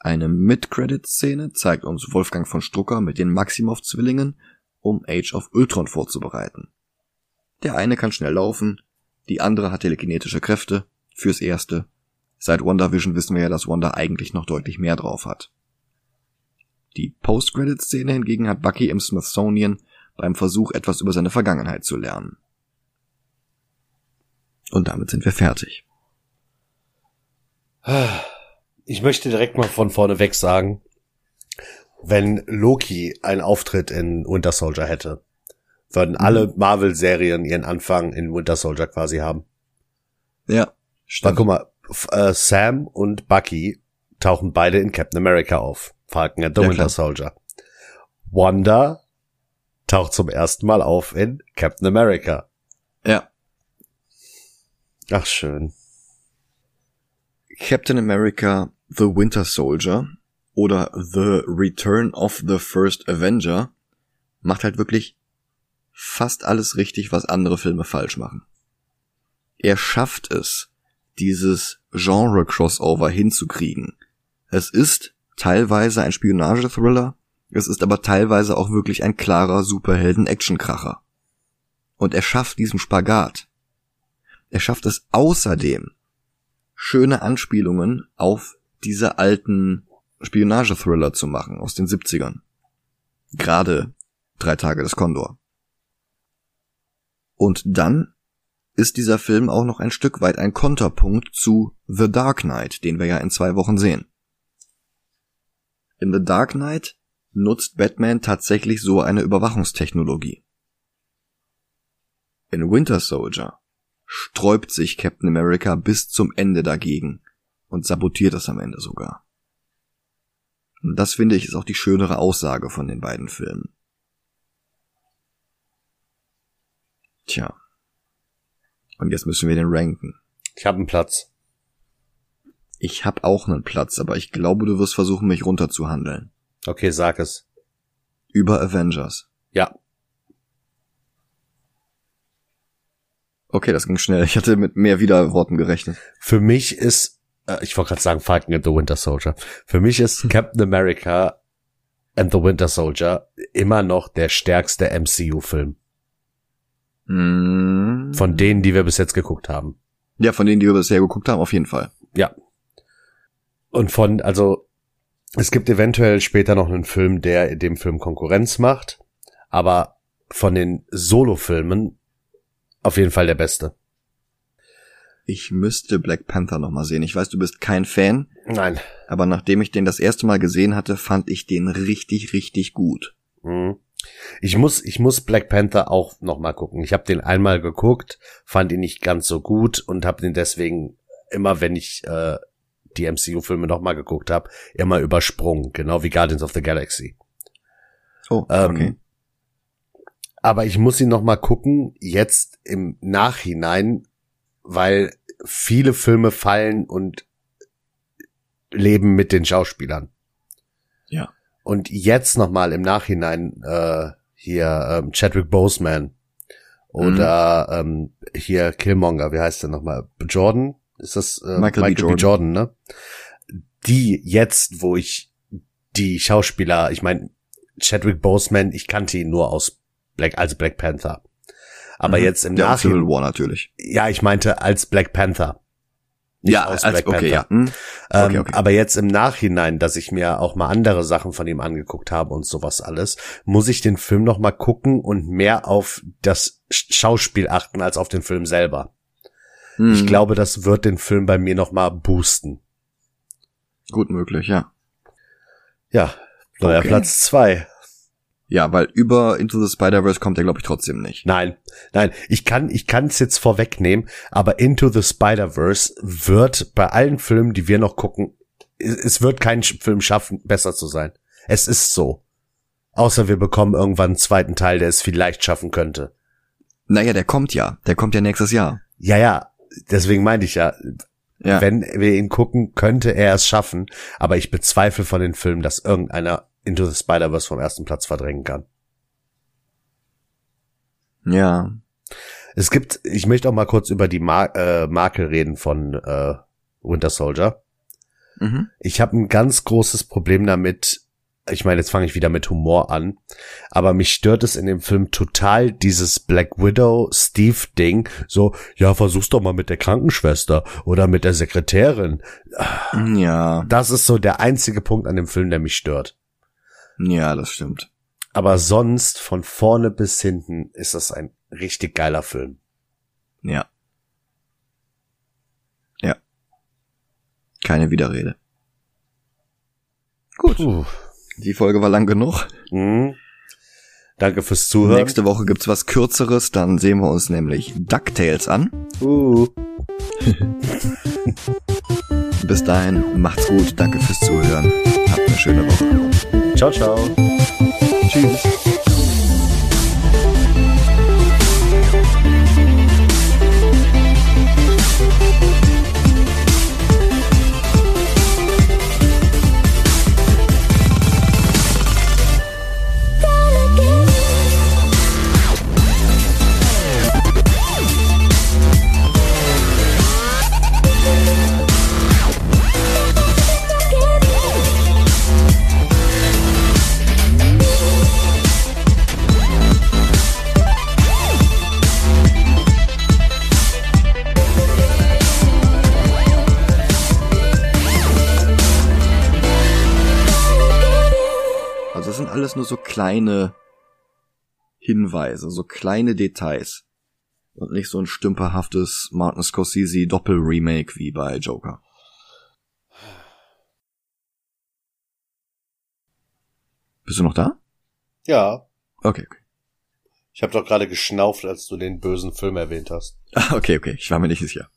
[SPEAKER 1] Eine Mid-Credit-Szene zeigt uns Wolfgang von Strucker mit den Maximoff-Zwillingen, um Age of Ultron vorzubereiten. Der eine kann schnell laufen, die andere hat telekinetische Kräfte, fürs Erste. Seit WandaVision wissen wir ja, dass Wanda eigentlich noch deutlich mehr drauf hat. Post-Credit-Szene hingegen hat Bucky im Smithsonian beim Versuch, etwas über seine Vergangenheit zu lernen. Und damit sind wir fertig.
[SPEAKER 2] Ich möchte direkt mal von vorne weg sagen, wenn Loki einen Auftritt in Winter Soldier hätte, würden mhm. alle Marvel-Serien ihren Anfang in Winter Soldier quasi haben.
[SPEAKER 1] Ja.
[SPEAKER 2] Stimmt. guck mal, äh, Sam und Bucky tauchen beide in Captain America auf. Falcon and the ja, Winter klar. Soldier. Wanda taucht zum ersten Mal auf in Captain America.
[SPEAKER 1] Ja.
[SPEAKER 2] Ach, schön.
[SPEAKER 1] Captain America The Winter Soldier oder The Return of the First Avenger macht halt wirklich fast alles richtig, was andere Filme falsch machen. Er schafft es, dieses Genre-Crossover hinzukriegen. Es ist teilweise ein Spionagethriller, es ist aber teilweise auch wirklich ein klarer Superhelden-Actionkracher. Und er schafft diesen Spagat. Er schafft es außerdem, schöne Anspielungen auf diese alten Spionagethriller zu machen aus den 70ern. Gerade Drei Tage des Kondor. Und dann ist dieser Film auch noch ein Stück weit ein Konterpunkt zu The Dark Knight, den wir ja in zwei Wochen sehen. In The Dark Knight nutzt Batman tatsächlich so eine Überwachungstechnologie. In Winter Soldier sträubt sich Captain America bis zum Ende dagegen und sabotiert es am Ende sogar. Und das finde ich ist auch die schönere Aussage von den beiden Filmen. Tja. Und jetzt müssen wir den ranken.
[SPEAKER 2] Ich habe einen Platz.
[SPEAKER 1] Ich habe auch einen Platz, aber ich glaube, du wirst versuchen, mich runterzuhandeln.
[SPEAKER 2] Okay, sag es.
[SPEAKER 1] Über Avengers.
[SPEAKER 2] Ja.
[SPEAKER 1] Okay, das ging schnell. Ich hatte mit mehr Widerworten gerechnet.
[SPEAKER 2] Für mich ist, äh, ich wollte gerade sagen Falcon and the Winter Soldier. Für mich ist hm. Captain America and the Winter Soldier immer noch der stärkste MCU-Film.
[SPEAKER 1] Mm.
[SPEAKER 2] Von denen, die wir bis jetzt geguckt haben.
[SPEAKER 1] Ja, von denen, die wir bisher geguckt haben, auf jeden Fall.
[SPEAKER 2] Ja. Und von, also, es gibt eventuell später noch einen Film, der dem Film Konkurrenz macht, aber von den Solo-Filmen auf jeden Fall der beste.
[SPEAKER 1] Ich müsste Black Panther noch mal sehen. Ich weiß, du bist kein Fan.
[SPEAKER 2] Nein.
[SPEAKER 1] Aber nachdem ich den das erste Mal gesehen hatte, fand ich den richtig, richtig gut.
[SPEAKER 2] Mhm. Ich muss, ich muss Black Panther auch noch mal gucken. Ich habe den einmal geguckt, fand ihn nicht ganz so gut und habe den deswegen immer, wenn ich äh, die MCU-Filme noch mal geguckt habe, immer übersprungen, genau wie Guardians of the Galaxy.
[SPEAKER 1] Oh, ähm, okay.
[SPEAKER 2] Aber ich muss ihn noch mal gucken, jetzt im Nachhinein, weil viele Filme fallen und leben mit den Schauspielern.
[SPEAKER 1] Ja.
[SPEAKER 2] Und jetzt noch mal im Nachhinein äh, hier ähm, Chadwick Boseman oder mhm. ähm, hier Killmonger, wie heißt der nochmal? Jordan? Ist das
[SPEAKER 1] äh, Michael, Michael B. Jordan. B. Jordan, ne?
[SPEAKER 2] Die jetzt, wo ich die Schauspieler, ich meine, Chadwick Boseman, ich kannte ihn nur aus Black, als Black Panther. Aber mhm. jetzt im ja, Nachhinein.
[SPEAKER 1] Civil War natürlich.
[SPEAKER 2] Ja, ich meinte als Black Panther.
[SPEAKER 1] Nicht ja, als, Black okay, Panther. Ja. Hm.
[SPEAKER 2] Ähm, okay, okay. Aber jetzt im Nachhinein, dass ich mir auch mal andere Sachen von ihm angeguckt habe und sowas alles, muss ich den Film noch mal gucken und mehr auf das Schauspiel achten als auf den Film selber. Hm. Ich glaube, das wird den Film bei mir noch mal boosten.
[SPEAKER 1] Gut möglich, ja.
[SPEAKER 2] Ja, neuer. Platz zwei.
[SPEAKER 1] Ja, weil über Into the Spider-Verse kommt er, glaube ich, trotzdem nicht.
[SPEAKER 2] Nein, nein, ich kann ich kann es jetzt vorwegnehmen, aber Into the Spider-Verse wird bei allen Filmen, die wir noch gucken, es wird kein Film schaffen, besser zu sein. Es ist so. Außer wir bekommen irgendwann einen zweiten Teil, der es vielleicht schaffen könnte.
[SPEAKER 1] Naja, der kommt ja. Der kommt ja nächstes Jahr.
[SPEAKER 2] Ja, ja. Deswegen meinte ich ja, ja. wenn wir ihn gucken, könnte er es schaffen. Aber ich bezweifle von den Filmen, dass irgendeiner Into the Spider-Verse vom ersten Platz verdrängen kann.
[SPEAKER 1] Ja.
[SPEAKER 2] Es gibt, ich möchte auch mal kurz über die Mar äh, Makel reden von äh, Winter Soldier. Mhm. Ich habe ein ganz großes Problem damit. Ich meine, jetzt fange ich wieder mit Humor an, aber mich stört es in dem Film total dieses Black Widow Steve Ding, so ja, versuch's doch mal mit der Krankenschwester oder mit der Sekretärin.
[SPEAKER 1] Ja.
[SPEAKER 2] Das ist so der einzige Punkt an dem Film, der mich stört.
[SPEAKER 1] Ja, das stimmt.
[SPEAKER 2] Aber sonst von vorne bis hinten ist das ein richtig geiler Film.
[SPEAKER 1] Ja. Ja. Keine Widerrede. Gut.
[SPEAKER 2] Puh.
[SPEAKER 1] Die Folge war lang genug.
[SPEAKER 2] Mhm. Danke fürs Zuhören.
[SPEAKER 1] Nächste Woche gibt's was Kürzeres, dann sehen wir uns nämlich DuckTales an.
[SPEAKER 2] Uh. (laughs)
[SPEAKER 1] Bis dahin, macht's gut, danke fürs Zuhören. Habt eine schöne Woche.
[SPEAKER 2] Ciao, ciao.
[SPEAKER 1] Tschüss. Alles nur so kleine Hinweise, so kleine Details. Und nicht so ein stümperhaftes Martin Scorsese Doppel-Remake wie bei Joker. Bist du noch da?
[SPEAKER 2] Ja.
[SPEAKER 1] Okay, okay.
[SPEAKER 2] Ich habe doch gerade geschnauft, als du den bösen Film erwähnt hast.
[SPEAKER 1] Ah, Okay, okay, ich war mir nicht sicher.